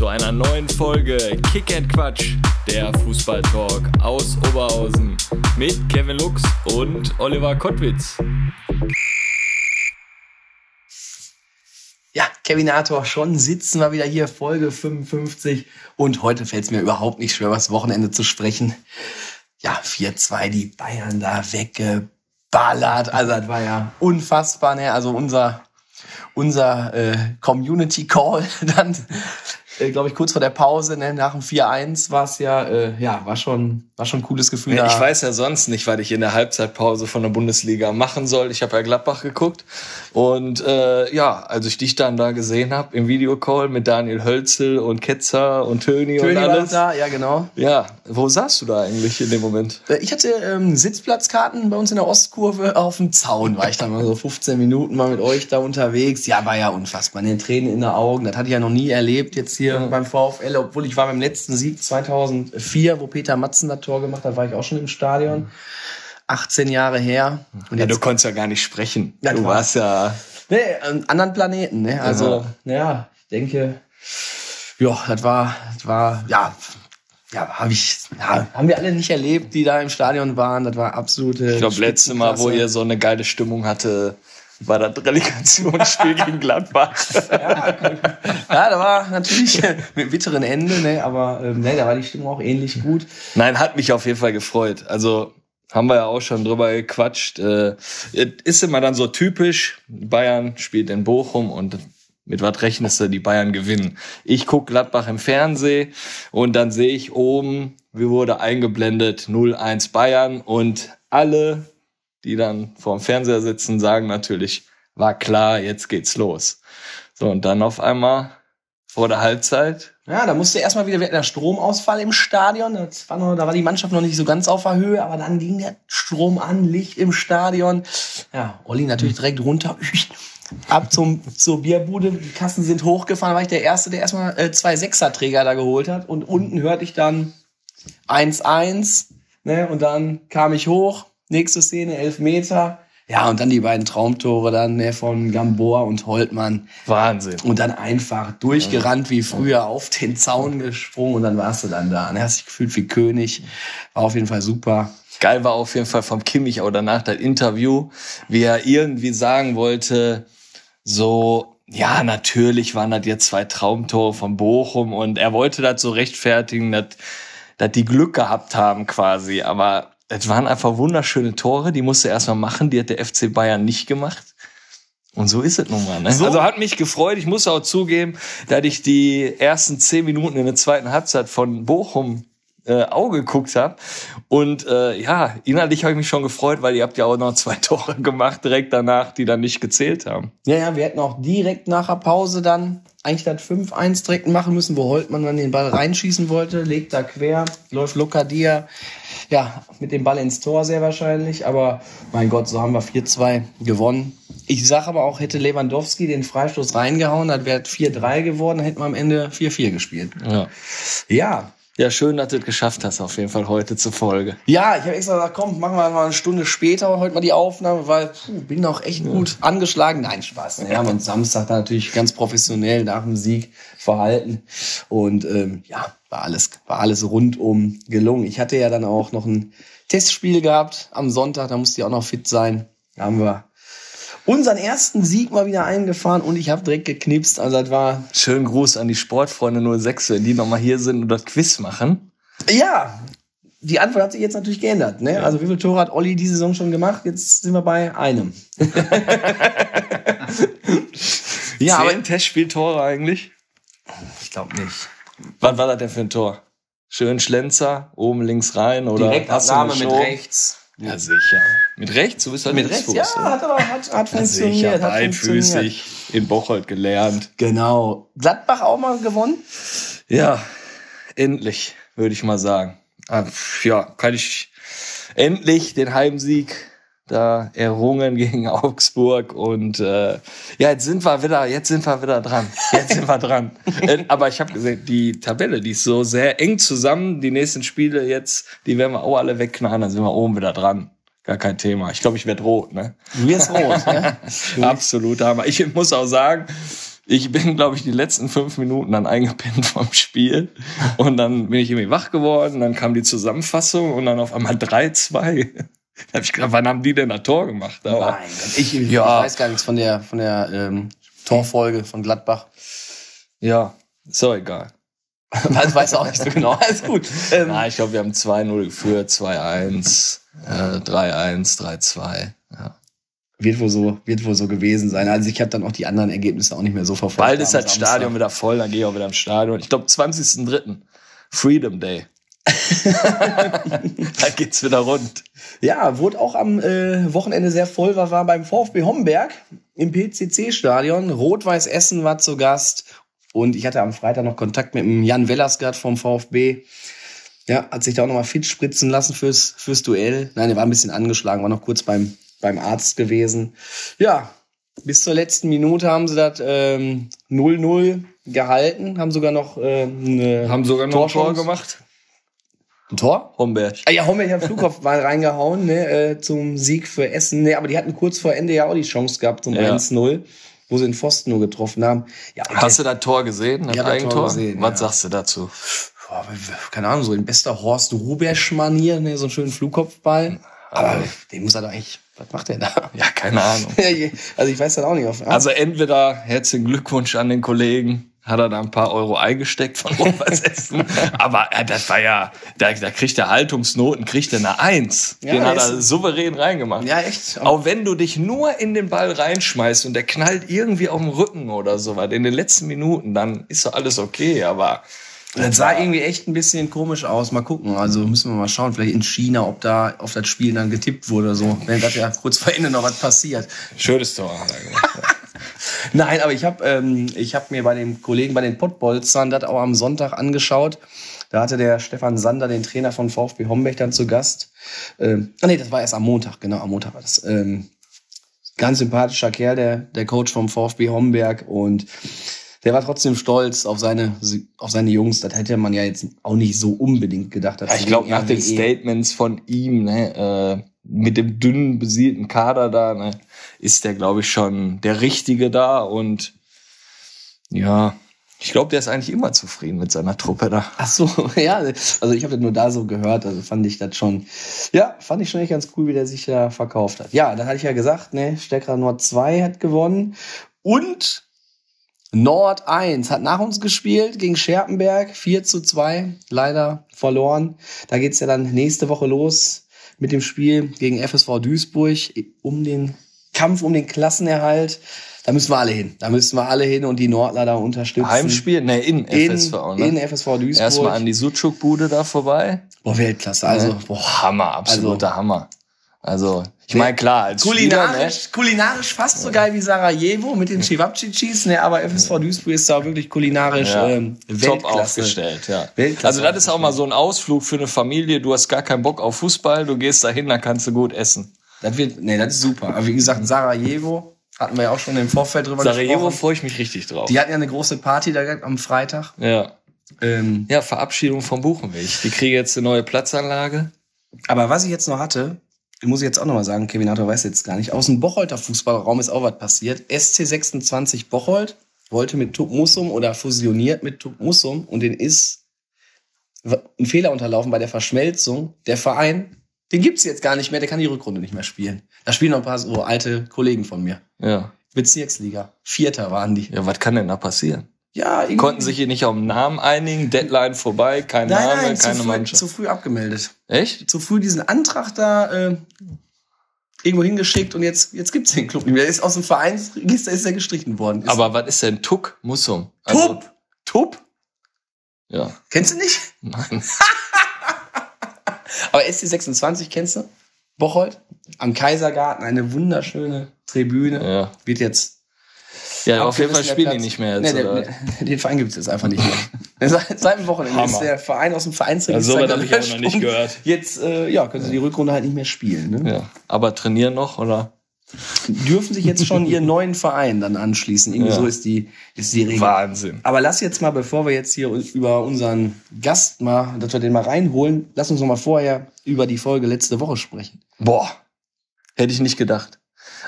Zu einer neuen Folge Kick and Quatsch, der Fußballtalk aus Oberhausen mit Kevin Lux und Oliver Kottwitz. Ja, Kevinator, schon sitzen wir wieder hier, Folge 55. Und heute fällt es mir überhaupt nicht schwer, über das Wochenende zu sprechen. Ja, 4-2, die Bayern da weggeballert. Also das war ja unfassbar. Ne? Also unser, unser äh, Community Call dann äh, glaube ich, kurz vor der Pause, ne, nach dem 4-1 war es ja, äh, ja, war schon, war schon ein cooles Gefühl. Ja, ich weiß ja sonst nicht, was ich in der Halbzeitpause von der Bundesliga machen soll. Ich habe ja Gladbach geguckt und äh, ja, als ich dich dann da gesehen habe im Videocall mit Daniel Hölzel und Ketzer und Töni, Töni und alles. War da, ja genau. Ja, wo saßt du da eigentlich in dem Moment? Äh, ich hatte ähm, Sitzplatzkarten bei uns in der Ostkurve auf dem Zaun, war ich dann mal so 15 Minuten mal mit euch da unterwegs. Ja, war ja unfassbar, ne Tränen in den Augen. Das hatte ich ja noch nie erlebt jetzt hier hier beim VfL, obwohl ich war beim letzten Sieg 2004, wo Peter Matzen das Tor gemacht hat, war ich auch schon im Stadion. 18 Jahre her. Und ja, du konntest ja gar nicht sprechen. Ja, du warst ja... Nee, an anderen Planeten. Ne? Also, ja. ja, ich denke, ja, das war, das war, ja, ja, hab ich, ja, haben wir alle nicht erlebt, die da im Stadion waren. Das war absolute. Ich glaube, letzte Mal, wo ihr so eine geile Stimmung hatte, war das Relegationsspiel gegen Gladbach. ja, ja, da war natürlich mit bitteren Ende, ne, aber ähm, ne, da war die Stimmung auch ähnlich gut. Nein, hat mich auf jeden Fall gefreut. Also haben wir ja auch schon drüber gequatscht. Äh, ist immer dann so typisch, Bayern spielt in Bochum und mit was rechnest du, die Bayern gewinnen? Ich guck Gladbach im Fernsehen und dann sehe ich oben, wie wurde eingeblendet, 0-1 Bayern und alle die dann vorm Fernseher sitzen, sagen natürlich, war klar, jetzt geht's los. So, und dann auf einmal vor der Halbzeit. Ja, da musste erstmal wieder, wir hatten Stromausfall im Stadion. War noch, da war die Mannschaft noch nicht so ganz auf der Höhe, aber dann ging der Strom an, Licht im Stadion. Ja, Olli natürlich direkt runter. Ab zum, zur Bierbude, die Kassen sind hochgefahren, da war ich der Erste, der erstmal äh, zwei Sechserträger da geholt hat. Und unten hörte ich dann 1-1, ne, und dann kam ich hoch, Nächste Szene, elf Meter. Ja, und dann die beiden Traumtore dann ne, von Gamboa und Holtmann. Wahnsinn. Und dann einfach durchgerannt wie früher, auf den Zaun gesprungen und dann warst du dann da. Und hast dich gefühlt wie König. War auf jeden Fall super. Geil war auf jeden Fall vom Kimmich auch danach das Interview, wie er irgendwie sagen wollte, so, ja, natürlich waren das jetzt zwei Traumtore von Bochum und er wollte das so rechtfertigen, dass, dass die Glück gehabt haben quasi, aber es waren einfach wunderschöne Tore, die musste er erstmal machen, die hat der FC Bayern nicht gemacht. Und so ist es nun mal. Ne? So. Also hat mich gefreut. Ich muss auch zugeben, dass ich die ersten zehn Minuten in der zweiten Halbzeit von Bochum äh, Auge geguckt habe. Und äh, ja, innerlich habe ich mich schon gefreut, weil ihr habt ja auch noch zwei Tore gemacht direkt danach, die dann nicht gezählt haben. Ja, ja, wir hätten auch direkt nach der Pause dann eigentlich das 5-1 direkt machen müssen, wo Holtmann dann den Ball reinschießen wollte, legt da quer, läuft Lokadia, ja, mit dem Ball ins Tor sehr wahrscheinlich, aber mein Gott, so haben wir 4-2 gewonnen. Ich sage aber auch, hätte Lewandowski den Freistoß reingehauen, dann wäre 4-3 geworden, dann hätten wir am Ende 4-4 gespielt. Ja. Ja, ja, schön, dass du es geschafft hast, auf jeden Fall heute zur Folge. Ja, ich habe extra gesagt, komm, machen wir mal eine Stunde später heute mal die Aufnahme, weil puh, bin auch echt gut angeschlagen. Nein, Spaß. Wir haben uns Samstag da natürlich ganz professionell nach dem Sieg verhalten. Und ähm, ja, war alles, war alles rundum gelungen. Ich hatte ja dann auch noch ein Testspiel gehabt am Sonntag, da musste ich auch noch fit sein. Da haben wir unseren ersten Sieg mal wieder eingefahren und ich habe direkt geknipst. Also das war. Schönen Gruß an die Sportfreunde 06, wenn die nochmal hier sind und das Quiz machen. Ja, die Antwort hat sich jetzt natürlich geändert. Ne? Also wie viele Tore hat Olli diese Saison schon gemacht? Jetzt sind wir bei einem. ja, aber Testspieltore eigentlich? Ich glaube nicht. Was war das denn für ein Tor? Schön Schlenzer, oben links rein oder Direktabnahme mit rechts. Ja, sicher. Mit rechts? Du bist halt mit rechts. Ja, hat aber hat, hat funktioniert. Sicher, hat einfüßig in Bocholt gelernt. Genau. Gladbach auch mal gewonnen? Ja, endlich, würde ich mal sagen. Ah, ja, kann ich endlich den Heimsieg da errungen gegen Augsburg und äh, ja, jetzt sind wir wieder, jetzt sind wir wieder dran. Jetzt sind wir dran. Äh, Aber ich habe gesehen, die Tabelle, die ist so sehr eng zusammen. Die nächsten Spiele jetzt, die werden wir auch alle wegknallen, dann sind wir oben wieder dran. Gar kein Thema. Ich glaube, ich werde rot, ne? Du wirst rot, ne? Absolut Hammer. Ich muss auch sagen, ich bin, glaube ich, die letzten fünf Minuten dann eingepennt vom Spiel. Und dann bin ich irgendwie wach geworden. Dann kam die Zusammenfassung und dann auf einmal 3-2. Da habe ich gedacht, wann haben die denn ein Tor gemacht? Aber Gott, ich, ich Ja. weiß gar nichts von der, von der ähm, Torfolge von Gladbach. ja, ist auch egal. weiß, weiß auch nicht so genau. Alles gut. Ähm, Na, ich glaube, wir haben 2-0 geführt, 2-1, äh, 3-1, 3-2. Ja. wird wohl so, wird wohl so gewesen sein. Also ich habe dann auch die anderen Ergebnisse auch nicht mehr so verfolgt. Bald ist das. Stadion wieder voll, dann gehe ich auch wieder ins Stadion. Ich glaube, 20.03. Freedom Day. da geht's wieder rund. Ja, wurde auch am äh, Wochenende sehr voll, war, war beim VfB Homberg im PCC-Stadion. Rot-Weiß Essen war zu Gast. Und ich hatte am Freitag noch Kontakt mit dem Jan Wellersgard vom VfB. Ja, hat sich da auch nochmal fit spritzen lassen fürs, fürs Duell. Nein, er war ein bisschen angeschlagen, war noch kurz beim, beim Arzt gewesen. Ja, bis zur letzten Minute haben sie das ähm, 0-0 gehalten, haben sogar noch ähm, eine Haben sogar noch ein Tor gemacht. Ein Tor? Homberg. Ah ja, Homberg hat Flugkopfball reingehauen, ne, äh, zum Sieg für Essen. Ne, aber die hatten kurz vor Ende ja auch die Chance gehabt zum Ja. 1-0, wo sie den Pfosten nur getroffen haben. Ja, Hast du das Tor gesehen? Das Eigentor? gesehen, Was ja. sagst du dazu? Boah, keine Ahnung, so in bester Horst Rubesch-Manier, ne, so einen schönen Flugkopfball. Aber den muss er doch eigentlich, was macht der da? Ja, keine Ahnung. also ich weiß das auch nicht. Auf, Also entweder herzlichen Glückwunsch an den Kollegen, hat er da ein paar Euro eingesteckt von Rot-Weiß Essen. Aber äh, das war ja, da, da kriegt der Haltungsnoten, kriegt er eine Eins. Ja, Den hat er souverän reingemacht. ja, echt. Auch wenn du dich nur in den Ball reinschmeißt und der knallt irgendwie auf dem Rücken oder so was in den letzten Minuten, dann ist doch alles okay. Aber Das sah irgendwie echt ein bisschen komisch aus. Mal gucken. Also müssen wir mal schauen, vielleicht in China, ob da auf das Spiel dann getippt wurde oder so. Wenn das ja kurz vor Ende noch was passiert. schönes Tor er. Nein, aber ich habe ähm, ich hab mir bei den Kollegen bei den Pottbolzern das auch am Sonntag angeschaut. Da hatte der Stefan Sander, den Trainer von VfB Homberg, dann zu Gast. Ähm, ah nee, das war erst am Montag, genau, am Montag war das. Ähm, ganz sympathischer Kerl, der, der Coach vom VfB Homberg und der war trotzdem stolz auf seine, auf seine Jungs. Das hätte man ja jetzt auch nicht so unbedingt gedacht. Ja, ich glaube, nach den Statements von ihm, ne, äh, mit dem dünnen, besielten Kader da, ne, ist der, glaube ich, schon der Richtige da. Und ja, ich glaube, der ist eigentlich immer zufrieden mit seiner Truppe da. Ach so, ja, also ich habe das nur da so gehört, also fand ich das schon, ja, fand ich schon echt ganz cool, wie der sich da verkauft hat. Ja, dann hatte ich ja gesagt, ne, Stecker Nord 2 hat gewonnen und Nord 1 hat nach uns gespielt gegen Scherpenberg, 4 zu 2, leider verloren. Da geht's ja dann nächste Woche los mit dem Spiel gegen FSV Duisburg um den Kampf um den Klassenerhalt. Da müssen wir alle hin. Da müssen wir alle hin und die Nordler da unterstützen. Heimspiel? Ne, in FSV, ne? in FSV Duisburg. Erstmal an die Sucuk-Bude da vorbei. Boah, Weltklasse. Also, Ne? boah. Hammer, absoluter Hammer. Also, ich meine, klar, als Kulinarisch, Spieler, kulinarisch fast so geil wie Sarajevo mit den Chivapchichis, ne, aber FSV Duisburg ist da wirklich kulinarisch Ja, ähm, top Weltklasse. aufgestellt, ja. Weltklasse also das ist auch mal so ein Ausflug für eine Familie. Du hast gar keinen Bock auf Fußball, du gehst dahin, da kannst du gut essen. Das wird, nee, das ist super. Aber wie gesagt, Sarajevo hatten wir ja auch schon im Vorfeld drüber Sarajevo gesprochen. freue ich mich richtig drauf. Die hatten ja eine große Party da am Freitag. ja. Ähm, ja, Verabschiedung vom Buchenweg. Die kriegen jetzt eine neue Platzanlage. aber was ich jetzt noch hatte, muss ich jetzt auch noch mal sagen, Kevin Arthur weiß jetzt gar nicht, aus dem Bocholter Fußballraum ist auch was passiert. SC26 Bocholt wollte mit Tup Mussum oder fusioniert mit Tup Mussum und den ist ein Fehler unterlaufen bei der Verschmelzung. Der Verein, den gibt's jetzt gar nicht mehr, der kann die Rückrunde nicht mehr spielen. Da spielen noch ein paar so alte Kollegen von mir. Ja. Bezirksliga. Vierter waren die. Ja, was kann denn da passieren? Ja, irgendwie. Konnten sich hier nicht auf den Namen einigen, Deadline vorbei, kein nein, Name, nein, zu keine früh, Mannschaft. zu früh abgemeldet. Echt? Zu früh diesen Antrag da äh, irgendwo hingeschickt und jetzt, jetzt gibt's den Club nicht mehr. Der ist aus dem Vereinsregister ist er gestrichen worden. Ist Aber was ist denn Tuck Mussum? Also, Tup! Tup? Ja. Kennst du nicht? Nein. Aber SC26 kennst du? Bocholt? Am Kaisergarten, eine wunderschöne Tribüne. Ja. Wird jetzt Ja, auf jeden Fall spielen die nicht mehr jetzt, Nee, der, oder? der, den Verein gibt es jetzt einfach nicht mehr. Seit, seit dem Wochenende ist Hammer. der Verein aus dem Vereinsregister Ja, so weit hab ich auch noch nicht gehört. Jetzt äh, ja, können sie die Rückrunde halt nicht mehr spielen. Ne? Ja. Aber trainieren noch, oder? Dürfen sich jetzt schon ihren neuen Verein dann anschließen. Irgendwie Ja. so ist die, ist die Regel. Wahnsinn. Aber lass jetzt mal, bevor wir jetzt hier über unseren Gast mal, dass wir den mal reinholen, lass uns noch mal vorher über die Folge letzte Woche sprechen. Boah, hätte ich nicht gedacht.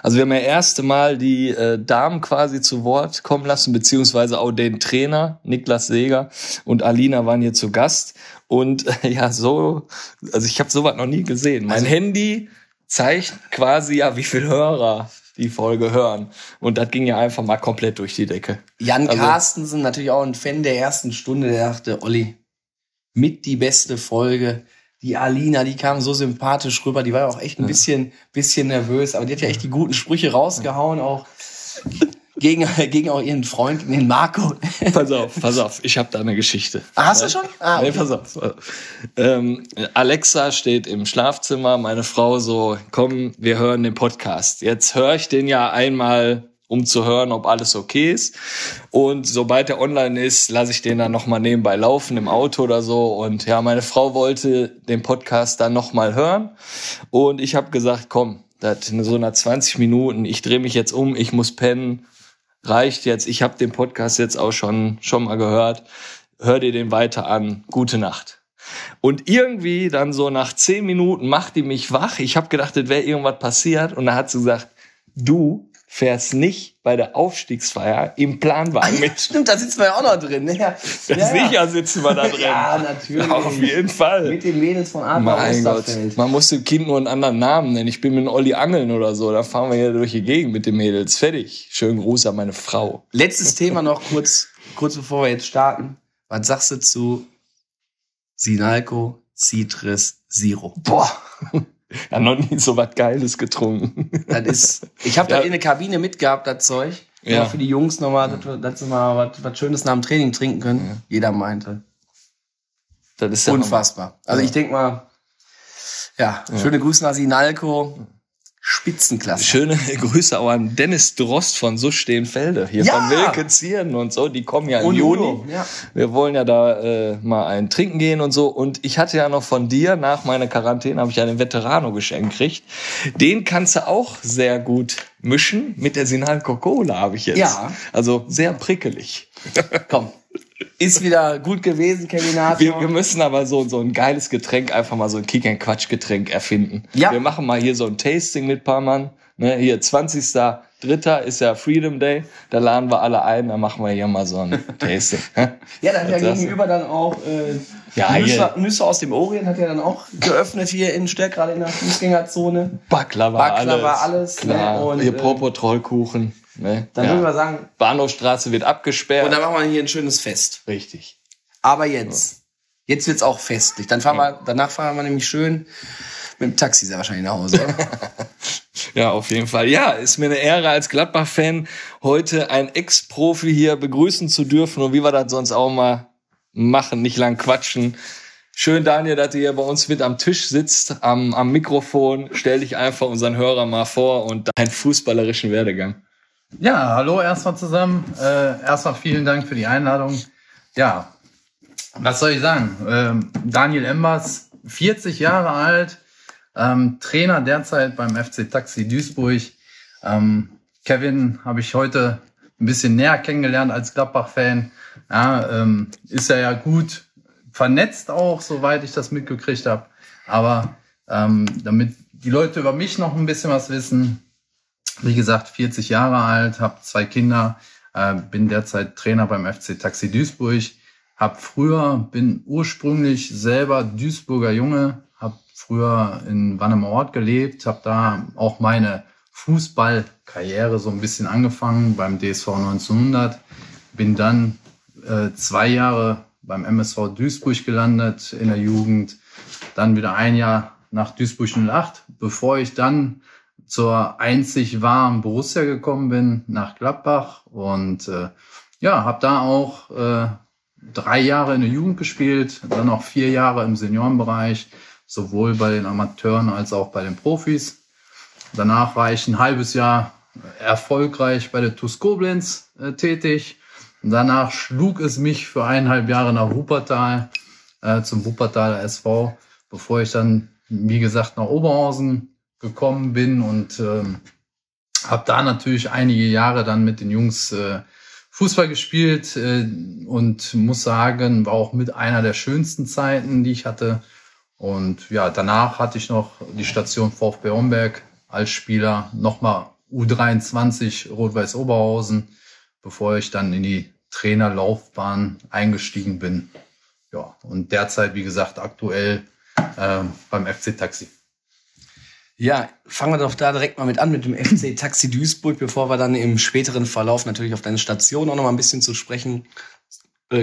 Also wir haben ja erste Mal die äh, Damen quasi zu Wort kommen lassen, beziehungsweise auch den Trainer, Niklas Seeger und Alina waren hier zu Gast. Und äh, ja, so, also ich habe sowas noch nie gesehen. Mein Also- Handy zeigt quasi ja, wie viel Hörer die Folge hören. Und das ging ja einfach mal komplett durch die Decke. Jan Also- Carstensen, natürlich auch ein Fan der ersten Stunde, der dachte, Olli, mit die beste Folge. Die Alina, die kam so sympathisch rüber, die war ja auch echt ein bisschen, bisschen nervös, aber die hat ja echt die guten Sprüche rausgehauen, auch gegen, gegen auch ihren Freund, den Marco. Pass auf, pass auf, ich habe da eine Geschichte. Ah, hast du schon? Ah, nee, okay. pass auf. Ähm, Alexa steht im Schlafzimmer, meine Frau so, komm, wir hören den Podcast. Jetzt höre ich den ja einmal, um zu hören, ob alles okay ist. Und sobald der online ist, lasse ich den dann nochmal nebenbei laufen im Auto oder so. Und ja, meine Frau wollte den Podcast dann nochmal hören. Und ich habe gesagt, komm, das in so einer 20 Minuten, ich drehe mich jetzt um, ich muss pennen reicht jetzt. Ich habe den Podcast jetzt auch schon schon mal gehört. Hör dir den weiter an. Gute Nacht. Und irgendwie dann so nach zehn Minuten macht die mich wach. Ich habe gedacht, es wäre irgendwas passiert. Und dann hat sie gesagt, du fährst nicht bei der Aufstiegsfeier im Planwagen mit. Stimmt, da sitzen wir ja auch noch drin. ne? Ja, ja, ja. Sicher sitzen wir da drin. Ja, natürlich. Auf jeden Fall. Mit den Mädels von Adler Mein Gott, man muss dem Kind nur einen anderen Namen nennen. Ich bin mit Olli Angeln oder so. Da fahren wir hier durch die Gegend mit den Mädels. Fertig. Schönen Gruß an meine Frau. Letztes Thema noch kurz, kurz bevor wir jetzt starten. Was sagst du zu Sinalco Citrus Zero? Boah. Ja, noch nie so was Geiles getrunken. Das ist, ich habe Ja. da in der Kabine mitgehabt, das Zeug. Ja. Ja. Für die Jungs nochmal, dass, wir- dass sie mal was, was Schönes nach dem Training trinken können. Jeder meinte. Das ist ja Unfassbar. Also Ja. ich denk mal, ja, schöne Grüße nach Sinalco. Spitzenklasse. Schöne Grüße auch an Dennis Drost von So stehen Felde. Hier Ja. von Wilke Zieren und so. Die kommen ja im Juni. Ja. Wir wollen ja da äh, mal ein Trinken gehen und so. Und ich hatte ja noch von dir, nach meiner Quarantäne, habe ich ja den Veterano geschenkt gekriegt. Den kannst du auch sehr gut mischen. Mit der Sinalco Cola habe ich jetzt. Ja. Also sehr prickelig. Komm. Ist wieder gut gewesen, Kevin. Wir, wir müssen aber so, so ein geiles Getränk, einfach mal so ein Kick-and-Quatsch-Getränk erfinden. Ja. Wir machen mal hier so ein Tasting mit paar Mann. Ne, hier 20.03. ist ja Freedom Day. Da laden wir alle ein, da machen wir hier mal so ein Tasting. Ja, dann hat ja gegenüber dann auch äh, Ja, Nüsse. Nüsse aus dem Orient hat ja dann auch geöffnet hier in Stärk, gerade in der Fußgängerzone. Baklava, Baklava, alles. alles, Klar. ne, und, hier äh, Propotrollkuchen. Ne? Dann ja. würden wir sagen, Bahnhofstraße wird abgesperrt. und dann machen wir hier ein schönes Fest. Richtig. Aber jetzt, jetzt wird's auch festlich. Dann fahren wir, danach fahren wir nämlich schön mit dem Taxi sehr wahrscheinlich nach Hause. Ja, auf jeden Fall. Ja, ist mir eine Ehre als Gladbach-Fan, heute einen Ex-Profi hier begrüßen zu dürfen und wie wir das sonst auch mal machen, nicht lang quatschen. Schön, Daniel, dass du hier bei uns mit am Tisch sitzt, am, am Mikrofon. Stell dich einfach unseren Hörer mal vor und deinen fußballerischen Werdegang. Ja, hallo erstmal zusammen. Äh, erstmal vielen Dank für die Einladung. Ja, was soll ich sagen? Ähm, Daniel Embers, 40 Jahre alt, ähm, Trainer derzeit beim FC Taxi Duisburg. Ähm, Kevin habe ich heute ein bisschen näher kennengelernt als Gladbach-Fan. Ja, ähm, ist er ja gut vernetzt auch, soweit ich das mitgekriegt habe. Aber ähm, damit die Leute über mich noch ein bisschen was wissen, wie gesagt, 40 Jahre alt, habe zwei Kinder, äh, bin derzeit Trainer beim FC Taxi Duisburg, hab früher, bin ursprünglich selber Duisburger Junge, habe früher in Wannemort gelebt, habe da auch meine Fußballkarriere so ein bisschen angefangen beim DSV 1900, bin dann äh, zwei Jahre beim MSV Duisburg gelandet in der Jugend, dann wieder ein Jahr nach Duisburg 08, bevor ich dann zur einzig wahren Borussia gekommen bin, nach Gladbach und äh, ja, habe da auch äh, drei Jahre in der Jugend gespielt, dann auch vier Jahre im Seniorenbereich, sowohl bei den Amateuren als auch bei den Profis. Danach war ich ein halbes Jahr erfolgreich bei der TuS Koblenz äh, tätig. Danach schlug es mich für eineinhalb Jahre nach Wuppertal äh, zum Wuppertaler SV, bevor ich dann, wie gesagt, nach Oberhausen gekommen bin und ähm, habe da natürlich einige Jahre dann mit den Jungs äh, Fußball gespielt äh, und muss sagen, war auch mit einer der schönsten Zeiten, die ich hatte. Und ja, danach hatte ich noch die Station VfB Homberg als Spieler, nochmal U23 Rot-Weiß Oberhausen, bevor ich dann in die Trainerlaufbahn eingestiegen bin. Ja, und derzeit, wie gesagt, aktuell äh, beim FC Taxi. Ja, fangen wir doch da direkt mal mit an, mit dem FC Taxi Duisburg, bevor wir dann im späteren Verlauf natürlich auf deine Station auch noch mal ein bisschen zu sprechen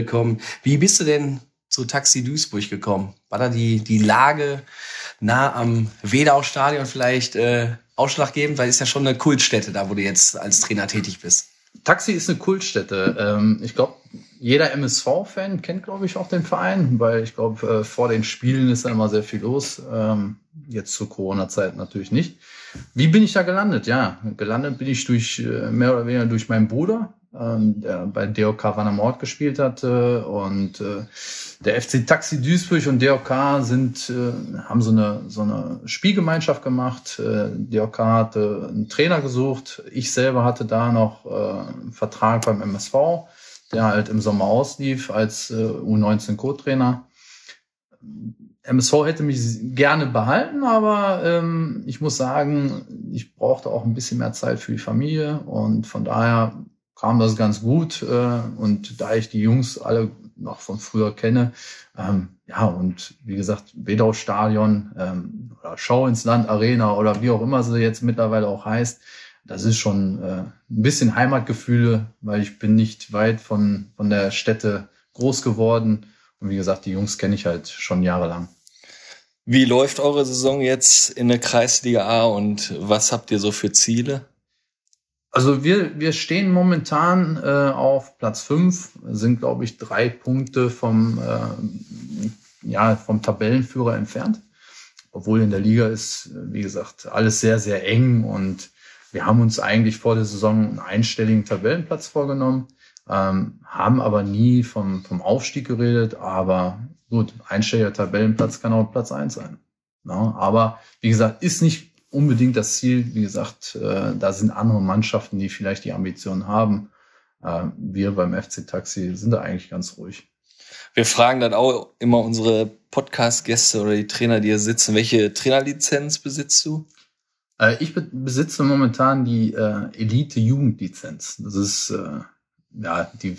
kommen. Wie bist du denn zu Taxi Duisburg gekommen? War da die, die Lage nah am Wedau-Stadion vielleicht äh, ausschlaggebend? Weil es ist ja schon eine Kultstätte da, wo du jetzt als Trainer tätig bist. Taxi ist eine Kultstätte. Ähm, ich glaube, jeder MSV-Fan kennt, glaube ich, auch den Verein, weil ich glaube, äh, vor den Spielen ist da immer sehr viel los. Ähm, jetzt zur Corona-Zeit natürlich nicht. Wie bin ich da gelandet? Ja, gelandet bin ich durch äh, mehr oder weniger durch meinen Bruder, ähm, der bei DOK Wannermord gespielt hatte und äh, der FC Taxi Duisburg und DOK sind äh, haben so eine so eine Spielgemeinschaft gemacht. Äh, DOK hatte einen Trainer gesucht. Ich selber hatte da noch äh, einen Vertrag beim MSV, der halt im Sommer auslief als äh, U19 Co-Trainer. MSV hätte mich gerne behalten, aber ähm, ich muss sagen, ich brauchte auch ein bisschen mehr Zeit für die Familie und von daher kam das ganz gut. Äh, und da ich die Jungs alle noch von früher kenne, ähm, ja, und wie gesagt, Wedau Stadion ähm, oder Schau ins Land Arena oder wie auch immer sie jetzt mittlerweile auch heißt, das ist schon äh, ein bisschen Heimatgefühle, weil ich bin nicht weit von, von der Stätte groß geworden. Und wie gesagt, die Jungs kenne ich halt schon jahrelang. Wie läuft eure Saison jetzt in der Kreisliga A und was habt ihr so für Ziele? Also wir, wir stehen momentan äh, auf Platz fünf, sind glaube ich drei Punkte vom, äh, ja, vom Tabellenführer entfernt. Obwohl in der Liga ist, wie gesagt, alles sehr, sehr eng und wir haben uns eigentlich vor der Saison einen einstelligen Tabellenplatz vorgenommen, ähm, haben aber nie vom, vom Aufstieg geredet, aber gut, einstelliger Tabellenplatz kann auch Platz eins sein. Ja, aber wie gesagt, ist nicht unbedingt das Ziel. Wie gesagt, äh, da sind andere Mannschaften, die vielleicht die Ambitionen haben. Äh, wir beim FC Taxi sind da eigentlich ganz ruhig. Wir fragen dann auch immer unsere Podcast-Gäste oder die Trainer, die hier sitzen, welche Trainerlizenz besitzt du? Äh, ich be besitze momentan die Elite-Jugendlizenz. Das ist ja, die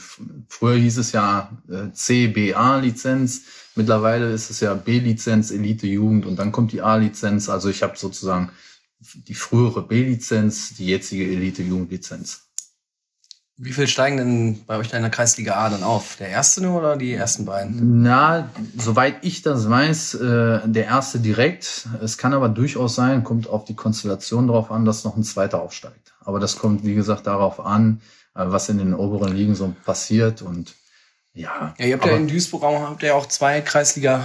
früher hieß es ja äh, CBA-Lizenz, mittlerweile ist es ja B-Lizenz, Elite-Jugend und dann kommt die A-Lizenz. Also ich habe sozusagen die frühere B-Lizenz, die jetzige Elite-Jugendlizenz. Wie viel steigen denn bei euch in der Kreisliga A dann auf? Der erste nur oder die ersten beiden? Na, soweit ich das weiß, äh, der erste direkt. Es kann aber durchaus sein, kommt auf die Konstellation drauf an, dass noch ein zweiter aufsteigt. Aber das kommt, wie gesagt, darauf an, äh, was in den oberen Ligen so passiert und ja. Ja, ihr habt ja in Duisburg auch, habt ja auch zwei Kreisliga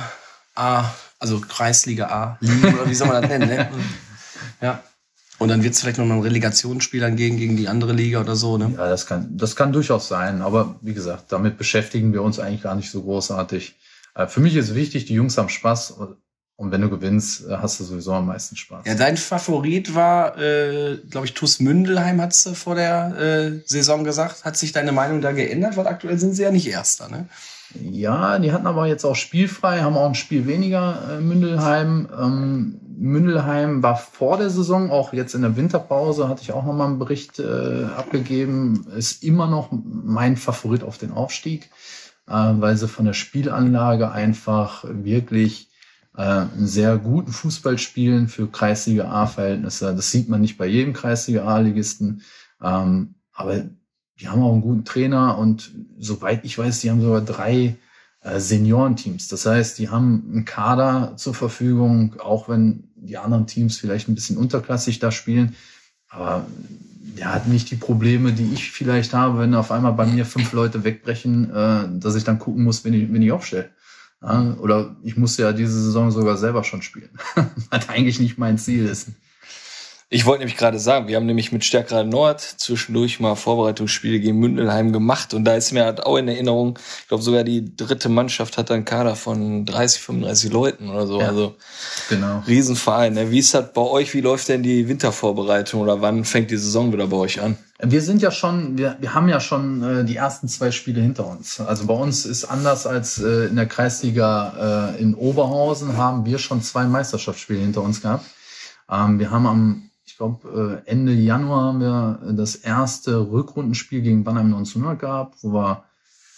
A, also Kreisliga A Ligen oder wie soll man das nennen, ne? Ja. Und dann wird es vielleicht noch mal ein Relegationsspiel dann gegen, gegen die andere Liga oder so, ne? Ja, das kann, das kann durchaus sein. Aber wie gesagt, damit beschäftigen wir uns eigentlich gar nicht so großartig. Äh, für mich ist wichtig, die Jungs haben Spaß und wenn du gewinnst, äh, hast du sowieso am meisten Spaß. Ja, dein Favorit war, äh, glaube ich, TuS Mündelheim, hast du vor der äh, Saison gesagt. Hat sich deine Meinung da geändert? Weil aktuell sind sie ja nicht Erster, ne? Ja, die hatten aber jetzt auch spielfrei, haben auch ein Spiel weniger, äh, Mündelheim. Ähm, Mündelheim war vor der Saison, auch jetzt in der Winterpause, hatte ich auch nochmal einen Bericht äh, abgegeben, ist immer noch mein Favorit auf den Aufstieg, äh, weil sie von der Spielanlage einfach wirklich äh, einen sehr guten Fußball spielen für Kreisliga A-Verhältnisse. Das sieht man nicht bei jedem Kreisliga A-Ligisten. Ähm, aber die haben auch einen guten Trainer und soweit ich weiß, die haben sogar drei äh, Seniorenteams. Das heißt, die haben einen Kader zur Verfügung, auch wenn die anderen Teams vielleicht ein bisschen unterklassig da spielen. Aber der hat nicht die Probleme, die ich vielleicht habe, wenn auf einmal bei mir fünf Leute wegbrechen, äh, dass ich dann gucken muss, wenn ich, wenn ich aufstelle. Ja, oder ich musste ja diese Saison sogar selber schon spielen, was eigentlich nicht mein Ziel ist. Ich wollte nämlich gerade sagen, wir haben nämlich mit Stärkerer Nord zwischendurch mal Vorbereitungsspiele gegen Mündelheim gemacht und da ist mir halt auch in Erinnerung, ich glaube sogar die dritte Mannschaft hat einen Kader von 30, 35 Leuten oder so. Ja, also Genau. Riesenverein. Ne? Wie ist das bei euch? Wie läuft denn die Wintervorbereitung oder wann fängt die Saison wieder bei euch an? Wir sind ja schon, wir, wir haben ja schon äh, die ersten zwei Spiele hinter uns. Also bei uns ist anders als äh, in der Kreisliga äh, in Oberhausen haben wir schon zwei Meisterschaftsspiele hinter uns gehabt. Ähm, wir haben am, ich glaube, äh, Ende Januar haben wir das erste Rückrundenspiel gegen Bannheim 1900 gehabt, wo wir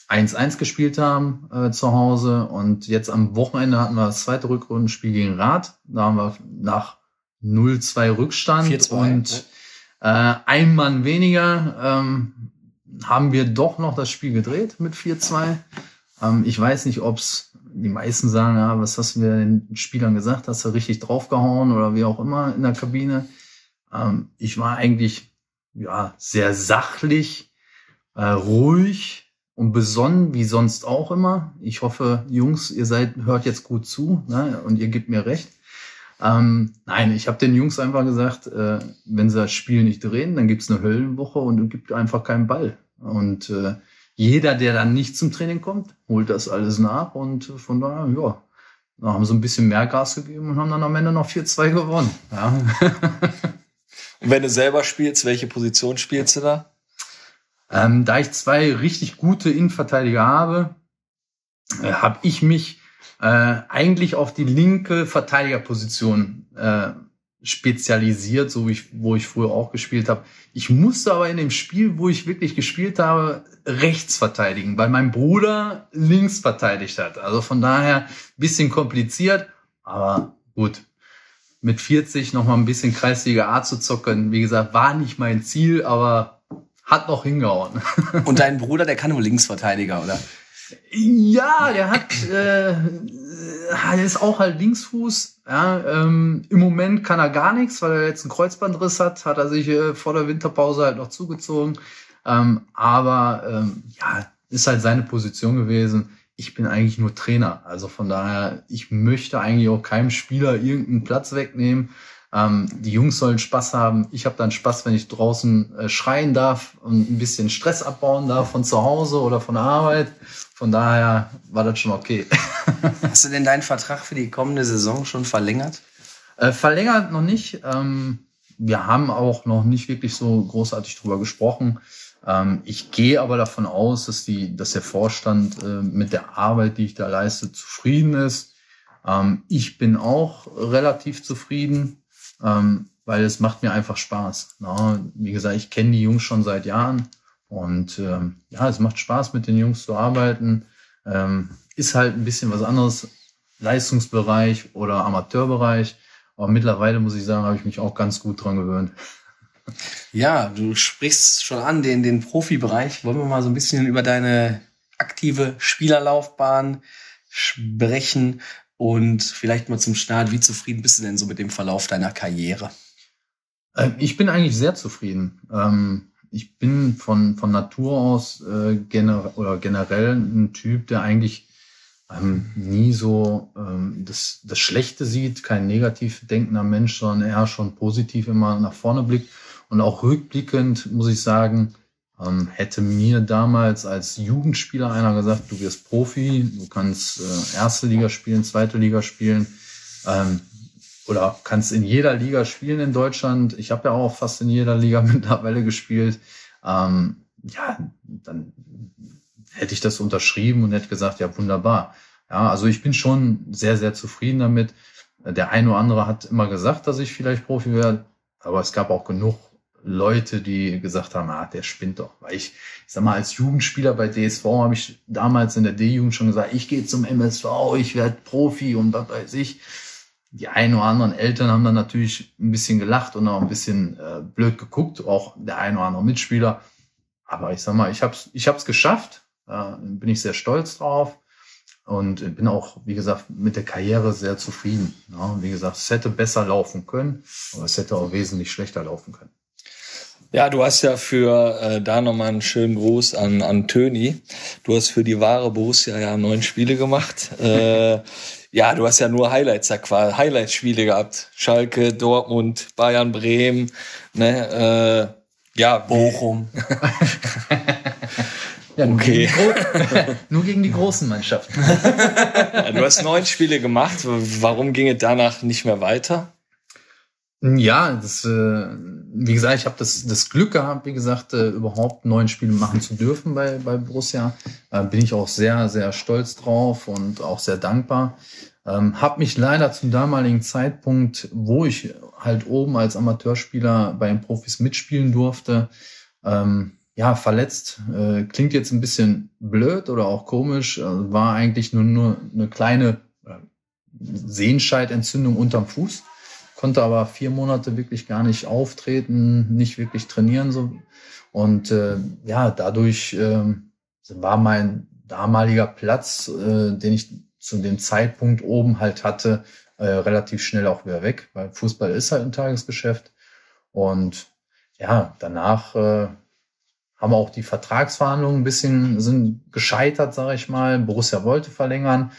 1-1 gespielt haben äh, zu Hause. Und jetzt am Wochenende hatten wir das zweite Rückrundenspiel gegen Rath. Da haben wir nach 0-2 Rückstand 4-2, und ne? äh, ein Mann weniger ähm, haben wir doch noch das Spiel gedreht mit 4-2. Ähm, ich weiß nicht, ob's die meisten sagen, ja, was hast du mir den Spielern gesagt? Hast du richtig draufgehauen oder wie auch immer in der Kabine? Ähm, ich war eigentlich ja sehr sachlich, äh, ruhig und besonnen, wie sonst auch immer. Ich hoffe, Jungs, ihr seid hört jetzt gut zu ne? und ihr gebt mir recht. Ähm, nein, ich habe den Jungs einfach gesagt, äh, wenn sie das Spiel nicht drehen, dann gibt's eine Höllenwoche und es gibt einfach keinen Ball. Und äh, jeder, der dann nicht zum Training kommt, holt das alles nach und von daher, ja, da haben sie ein bisschen mehr Gas gegeben und haben dann am Ende noch 4-2 gewonnen. Ja. Und wenn du selber spielst, welche Position spielst du da? Ähm, da ich zwei richtig gute Innenverteidiger habe, äh, habe ich mich äh, eigentlich auf die linke Verteidigerposition äh, spezialisiert, so wie ich, wo ich früher auch gespielt habe. Ich musste aber in dem Spiel, wo ich wirklich gespielt habe, rechts verteidigen, weil mein Bruder links verteidigt hat. Also von daher bisschen kompliziert, aber gut. Mit 40 noch mal ein bisschen Kreisliga A zu zocken, wie gesagt, war nicht mein Ziel, aber hat noch hingehauen. Und dein Bruder, der kann nur Linksverteidiger, oder? Ja, der hat, äh, der ist auch halt Linksfuß. Ja, ähm, Im Moment kann er gar nichts, weil er jetzt einen Kreuzbandriss hat, hat er sich äh, vor der Winterpause halt noch zugezogen. Ähm, aber ähm, ja, ist halt seine Position gewesen. Ich bin eigentlich nur Trainer. Also von daher, ich möchte eigentlich auch keinem Spieler irgendeinen Platz wegnehmen. Ähm, die Jungs sollen Spaß haben. Ich habe dann Spaß, wenn ich draußen äh, schreien darf und ein bisschen Stress abbauen darf von zu Hause oder von der Arbeit. Von daher war das schon okay. Hast du denn deinen Vertrag für die kommende Saison schon verlängert? Äh, verlängert noch nicht. Ähm, wir haben auch noch nicht wirklich so großartig drüber gesprochen. Ähm, ich gehe aber davon aus, dass, die, dass der Vorstand äh, mit der Arbeit, die ich da leiste, zufrieden ist. Ähm, ich bin auch relativ zufrieden, ähm, weil es macht mir einfach Spaß. Na, wie gesagt, ich kenne die Jungs schon seit Jahren und ähm, ja, es macht Spaß, mit den Jungs zu arbeiten. Ähm, ist halt ein bisschen was anderes, Leistungsbereich oder Amateurbereich. Aber mittlerweile muss ich sagen, habe ich mich auch ganz gut dran gewöhnt. Ja, du sprichst schon an den, den Profibereich. Wollen wir mal so ein bisschen über deine aktive Spielerlaufbahn sprechen und vielleicht mal zum Start, wie zufrieden bist du denn so mit dem Verlauf deiner Karriere? Äh, Ich bin eigentlich sehr zufrieden. Ähm, Ich bin von, von Natur aus äh, generell ein Typ, der eigentlich ähm, nie so ähm, das, das Schlechte sieht, kein negativ denkender Mensch, sondern eher schon positiv immer nach vorne blickt. Und auch rückblickend muss ich sagen, ähm, hätte mir damals als Jugendspieler einer gesagt, du wirst Profi, du kannst äh, erste Liga spielen, zweite Liga spielen ähm, oder kannst in jeder Liga spielen in Deutschland. Ich habe ja auch fast in jeder Liga mittlerweile gespielt. Ähm, ja, dann hätte ich das unterschrieben und hätte gesagt, ja, wunderbar. Ja, also ich bin schon sehr, sehr zufrieden damit. Der eine oder andere hat immer gesagt, dass ich vielleicht Profi werde, aber es gab auch genug Leute, die gesagt haben, ah, der spinnt doch. Weil ich, ich sag mal, als Jugendspieler bei DSV habe ich damals in der D-Jugend schon gesagt, ich gehe zum MSV, ich werde Profi und was weiß ich. Die einen oder anderen Eltern haben dann natürlich ein bisschen gelacht und auch ein bisschen äh, blöd geguckt, auch der eine oder andere Mitspieler. Aber ich sag mal, ich hab's, ich hab's geschafft, äh, bin ich sehr stolz drauf und bin auch, wie gesagt, mit der Karriere sehr zufrieden. Ja, wie gesagt, es hätte besser laufen können, aber es hätte auch wesentlich schlechter laufen können. Ja, du hast ja für äh, da nochmal einen schönen Gruß an, an Töni. Du hast für die wahre Borussia ja neun Spiele gemacht. äh, ja, du hast ja nur Highlights da quasi, Highlight-Spiele gehabt. Schalke, Dortmund, Bayern, Bremen, ne, äh, ja, Bochum. Ja, nur, Okay. gegen nur gegen die großen Mannschaften. Ja, du hast neun Spiele gemacht. Warum ging es danach nicht mehr weiter? Ja, das, äh, wie gesagt, ich habe das, das Glück gehabt, wie gesagt, äh, überhaupt neun Spiele machen zu dürfen bei, bei Borussia. Äh, bin ich auch sehr, sehr stolz drauf und auch sehr dankbar. Ähm, hab mich leider zum damaligen Zeitpunkt, wo ich halt oben als Amateurspieler bei den Profis mitspielen durfte, ähm, ja, verletzt. Äh, klingt jetzt ein bisschen blöd oder auch komisch. Äh, war eigentlich nur, nur eine kleine äh, Sehenscheidentzündung unterm Fuß konnte aber vier Monate wirklich gar nicht auftreten, nicht wirklich trainieren so und äh, ja dadurch äh, war mein damaliger Platz, äh, den ich zu dem Zeitpunkt oben halt hatte, äh, relativ schnell auch wieder weg, weil Fußball ist halt ein Tagesgeschäft und ja danach äh, haben auch die Vertragsverhandlungen ein bisschen sind gescheitert, sage ich mal. Borussia wollte verlängern.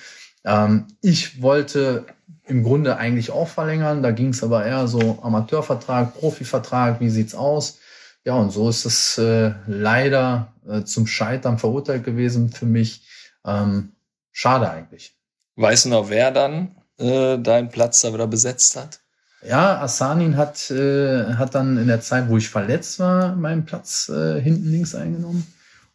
Ähm, ich wollte im Grunde eigentlich auch verlängern. Da ging es aber eher so Amateurvertrag, Profivertrag, wie sieht's aus? Ja, und so ist es äh, leider äh, zum Scheitern verurteilt gewesen für mich. Ähm, schade eigentlich. Weißt du noch, wer dann äh, deinen Platz da wieder besetzt hat? Ja, Asanin hat, äh, hat dann in der Zeit, wo ich verletzt war, meinen Platz äh, hinten links eingenommen.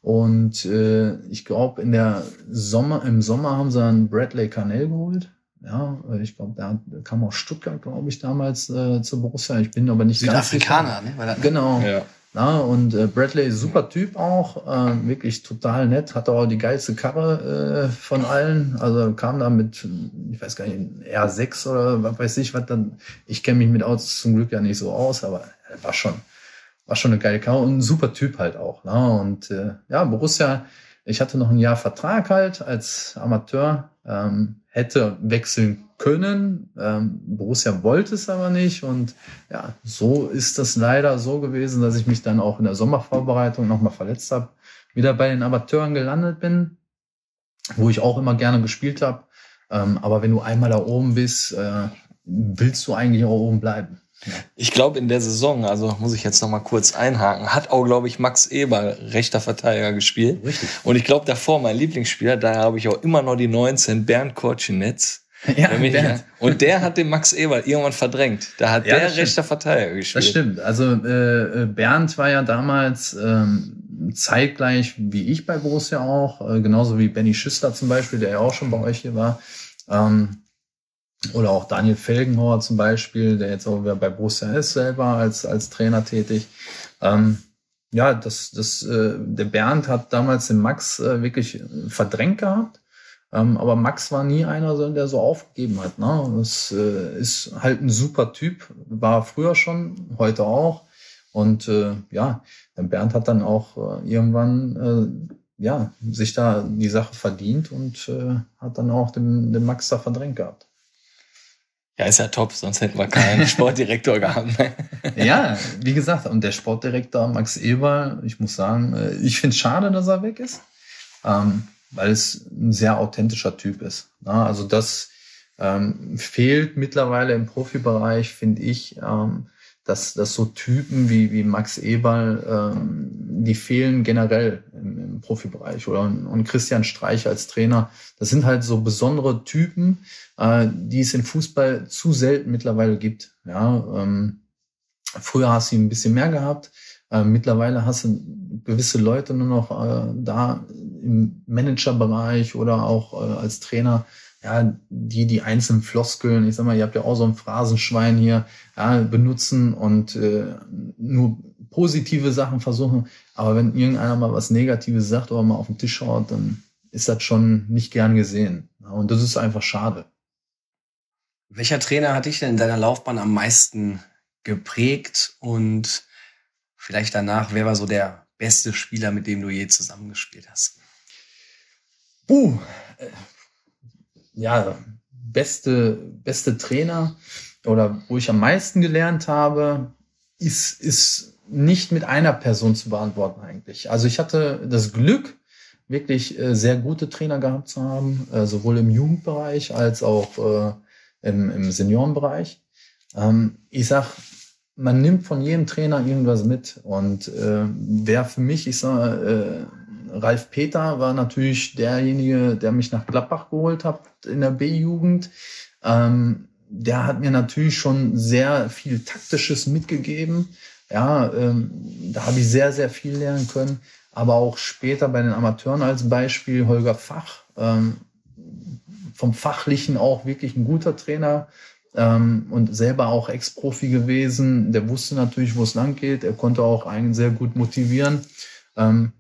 Und äh, ich glaube, in der Sommer, im Sommer haben sie einen Bradley Carnell geholt. Ja, äh, ich glaube, der, der kam aus Stuttgart, glaube ich, damals äh, zur Borussia. Ich bin aber nicht Südafrikaner, ganz ne? War das, sicher. Genau. Ja. Ja, und äh, Bradley, super Typ auch, äh, wirklich total nett, hat auch die geilste Karre äh, von allen. Also kam da mit, ich weiß gar nicht, R6 oder was weiß ich, was dann. Ich kenne mich mit Autos zum Glück ja nicht so aus, aber er war schon, war schon eine geile Karre und ein super Typ halt auch. Ne? Und äh, ja, Borussia, ich hatte noch ein Jahr Vertrag halt als Amateur, ähm, hätte wechseln können. Ähm, Borussia wollte es aber nicht und ja, so ist das leider so gewesen, dass ich mich dann auch in der Sommervorbereitung nochmal verletzt habe, wieder bei den Amateuren gelandet bin, wo ich auch immer gerne gespielt habe. Ähm, aber wenn du einmal da oben bist, äh, willst du eigentlich auch oben bleiben. Ich glaube, in der Saison, also muss ich jetzt noch mal kurz einhaken, hat auch, glaube ich, Max Eber rechter Verteidiger gespielt. Richtig. Und ich glaube, davor mein Lieblingsspieler, da habe ich auch immer noch die 19, Bernd Korchinetz. Ja, Bernd. Und der hat den Max Eber irgendwann verdrängt. Da hat Ja, der rechter Verteidiger gespielt. Das stimmt. Also äh, äh, Bernd war ja damals ähm, zeitgleich wie ich bei Borussia auch, äh, genauso wie Benny Schüssler zum Beispiel, der ja auch schon bei euch hier war. Ähm, oder auch Daniel Felgenhauer zum Beispiel, der jetzt auch wieder bei Borussia ist selber als, als Trainer tätig. Ähm, ja, das, das, äh, der Bernd hat damals den Max äh, wirklich verdrängt gehabt. Ähm, aber Max war nie einer, der so aufgegeben hat. Ne? Das äh, ist halt ein super Typ, war früher schon, heute auch. Und äh, ja, der Bernd hat dann auch äh, irgendwann äh, ja, sich da die Sache verdient und äh, hat dann auch den, den Max da verdrängt gehabt. Ja, ist ja top, sonst hätten wir keinen Sportdirektor gehabt. ne? Ja, wie gesagt, und der Sportdirektor Max Eber, ich muss sagen, äh, ich finde es schade, dass er weg ist, ähm, weil es ein sehr authentischer Typ ist. Na, also das ähm, fehlt mittlerweile im Profibereich, finde ich, ähm, dass, dass so Typen wie, wie Max Eberl, ähm, die fehlen generell Profibereich. Oder und Christian Streich als Trainer, das sind halt so besondere Typen, äh, die es im Fußball zu selten mittlerweile gibt. Ja, ähm, Früher hast du ein bisschen mehr gehabt. Äh, mittlerweile hast du gewisse Leute nur noch äh, da im Managerbereich oder auch äh, als Trainer, ja, die die einzelnen Floskeln, ich sag mal, ihr habt ja auch so ein Phrasenschwein hier, ja, benutzen und äh, nur positive Sachen versuchen. Aber wenn irgendeiner mal was Negatives sagt oder mal auf den Tisch schaut, dann ist das schon nicht gern gesehen. Und das ist einfach schade. Welcher Trainer hat dich denn in deiner Laufbahn am meisten geprägt und vielleicht danach, wer war so der beste Spieler, mit dem du je zusammengespielt hast? Uh, ja, beste, beste Trainer oder wo ich am meisten gelernt habe, ist, ist nicht mit einer Person zu beantworten eigentlich. Also ich hatte das Glück, wirklich äh, sehr gute Trainer gehabt zu haben, äh, sowohl im Jugendbereich als auch äh, im, Seniorenbereich. Ähm, ich sag, man nimmt von jedem Trainer irgendwas mit. Und wer für mich, ich sag, Ralf Peter war natürlich derjenige, der mich nach Gladbach geholt hat in der B-Jugend. Ähm, der hat mir natürlich schon sehr viel Taktisches mitgegeben. Ja, ähm, da habe ich sehr, sehr viel lernen können. Aber auch später bei den Amateuren als Beispiel Holger Fach. Ähm, vom Fachlichen auch wirklich ein guter Trainer ähm, und selber auch Ex-Profi gewesen. Der wusste natürlich, wo es lang geht. Er konnte auch einen sehr gut motivieren. Ähm,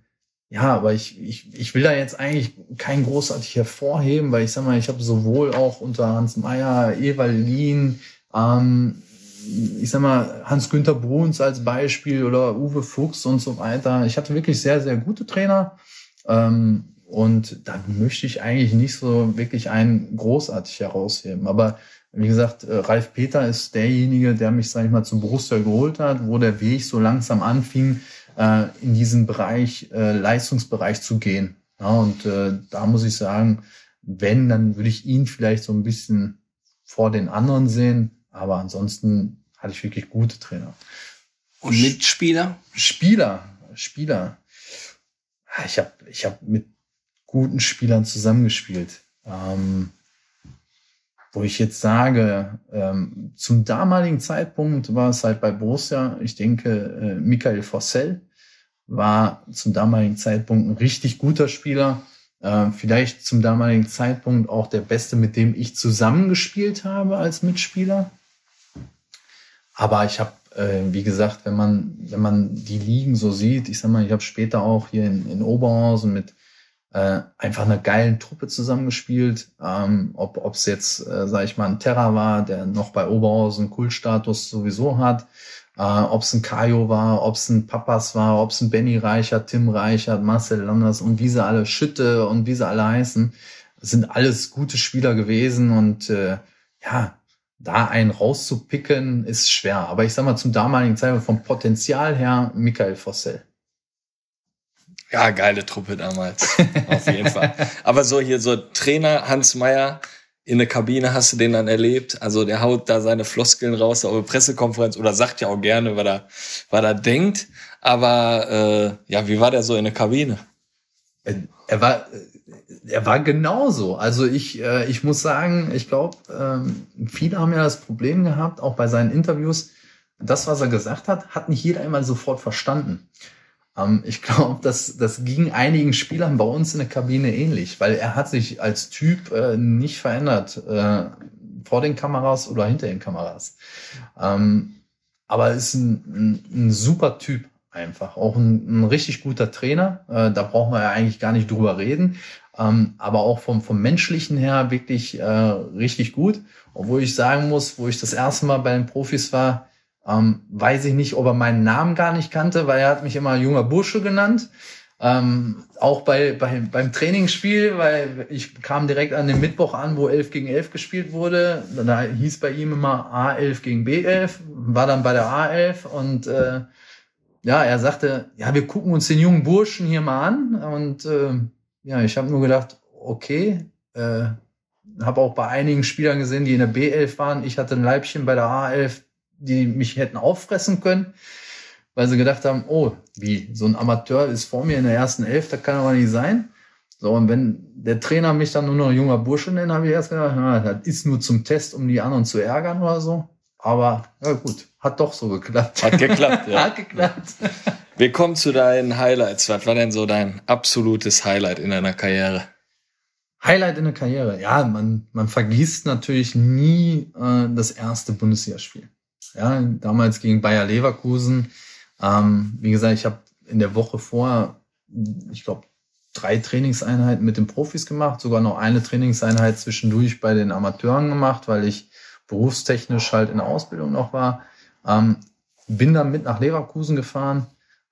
ja, aber ich, ich, ich will da jetzt eigentlich kein großartig hervorheben, weil ich sag mal, ich habe sowohl auch unter Hans Meyer, Evalin, ähm, ich sag mal, Hans-Günther Bruns als Beispiel oder Uwe Fuchs und so weiter. Ich hatte wirklich sehr, sehr gute Trainer. Ähm, und da möchte ich eigentlich nicht so wirklich einen großartig herausheben. Aber wie gesagt, äh, Ralf Peter ist derjenige, der mich, sag ich mal, zum Borussia geholt hat, wo der Weg so langsam anfing, äh, in diesen Bereich, äh, Leistungsbereich zu gehen. Ja, und da muss ich sagen, wenn, dann würde ich ihn vielleicht so ein bisschen vor den anderen sehen. Aber ansonsten hatte ich wirklich gute Trainer. Und Mitspieler? Spieler, Spieler. Ich habe ich hab mit guten Spielern zusammengespielt. Ähm, wo ich jetzt sage, ähm, zum damaligen Zeitpunkt war es halt bei Borussia, ich denke, äh, Michael Fossell war zum damaligen Zeitpunkt ein richtig guter Spieler. Äh, vielleicht zum damaligen Zeitpunkt auch der Beste, mit dem ich zusammengespielt habe als Mitspieler. Aber ich habe, äh, wie gesagt, wenn man, wenn man die Ligen so sieht, ich sag mal, ich habe später auch hier in, in Oberhausen mit äh, einfach einer geilen Truppe zusammengespielt. Ähm, ob es jetzt, äh, sage ich mal, ein Terra war, der noch bei Oberhausen Kultstatus sowieso hat, äh, ob es ein Kajo war, ob es ein Papas war, ob es ein Benny Reichert, Tim Reichert, Marcel Landers und wie sie alle Schütte und wie sie alle heißen, sind alles gute Spieler gewesen und äh, ja, da einen rauszupicken ist schwer. Aber ich sag mal zum damaligen Zeitpunkt vom Potenzial her Michael Fossell. Ja, geile Truppe damals. Auf jeden Fall. Aber so hier so Trainer Hans Meyer in der Kabine hast du den dann erlebt. Also der haut da seine Floskeln raus auf der Pressekonferenz oder sagt ja auch gerne, was er, was er denkt. Aber äh, ja, wie war der so in der Kabine? Er war, er war genauso. Also ich, äh, ich muss sagen, ich glaube, ähm, viele haben ja das Problem gehabt, auch bei seinen Interviews. Das, was er gesagt hat, hat nicht jeder einmal sofort verstanden. Ähm, ich glaube, das, das ging einigen Spielern bei uns in der Kabine ähnlich, weil er hat sich als Typ äh, nicht verändert äh, vor den Kameras oder hinter den Kameras. Ähm, aber ist ein, ein, ein super Typ einfach. Auch ein, ein richtig guter Trainer. Äh, da brauchen wir ja eigentlich gar nicht drüber reden. Ähm, aber auch vom, vom menschlichen her wirklich äh, richtig gut. Obwohl ich sagen muss, wo ich das erste Mal bei den Profis war, ähm, weiß ich nicht, ob er meinen Namen gar nicht kannte, weil er hat mich immer junger Bursche genannt. Ähm, auch bei, bei, beim Trainingsspiel, weil ich kam direkt an dem Mittwoch an, wo 11 gegen 11 gespielt wurde. Da hieß bei ihm immer A11 gegen B11, war dann bei der A11 und äh, ja, er sagte, ja, wir gucken uns den jungen Burschen hier mal an und äh, ja, ich habe nur gedacht, okay, äh, habe auch bei einigen Spielern gesehen, die in der B11 waren. Ich hatte ein Leibchen bei der A11, die mich hätten auffressen können, weil sie gedacht haben, oh, wie, so ein Amateur ist vor mir in der ersten Elf, das kann aber nicht sein. So, und wenn der Trainer mich dann nur noch junger Bursche nennt, habe ich erst gedacht, na, das ist nur zum Test, um die anderen zu ärgern oder so. Aber ja gut, hat doch so geklappt. Hat geklappt, ja. hat geklappt. Wir kommen zu deinen Highlights. Was war denn so dein absolutes Highlight in deiner Karriere? Highlight in der Karriere. Ja, man, man vergisst natürlich nie äh, das erste Bundesligaspiel. Ja, damals gegen Bayer Leverkusen. Ähm, wie gesagt, ich habe in der Woche vor, ich glaube, drei Trainingseinheiten mit den Profis gemacht, sogar noch eine Trainingseinheit zwischendurch bei den Amateuren gemacht, weil ich berufstechnisch halt in der Ausbildung noch war. Ähm, bin dann mit nach Leverkusen gefahren.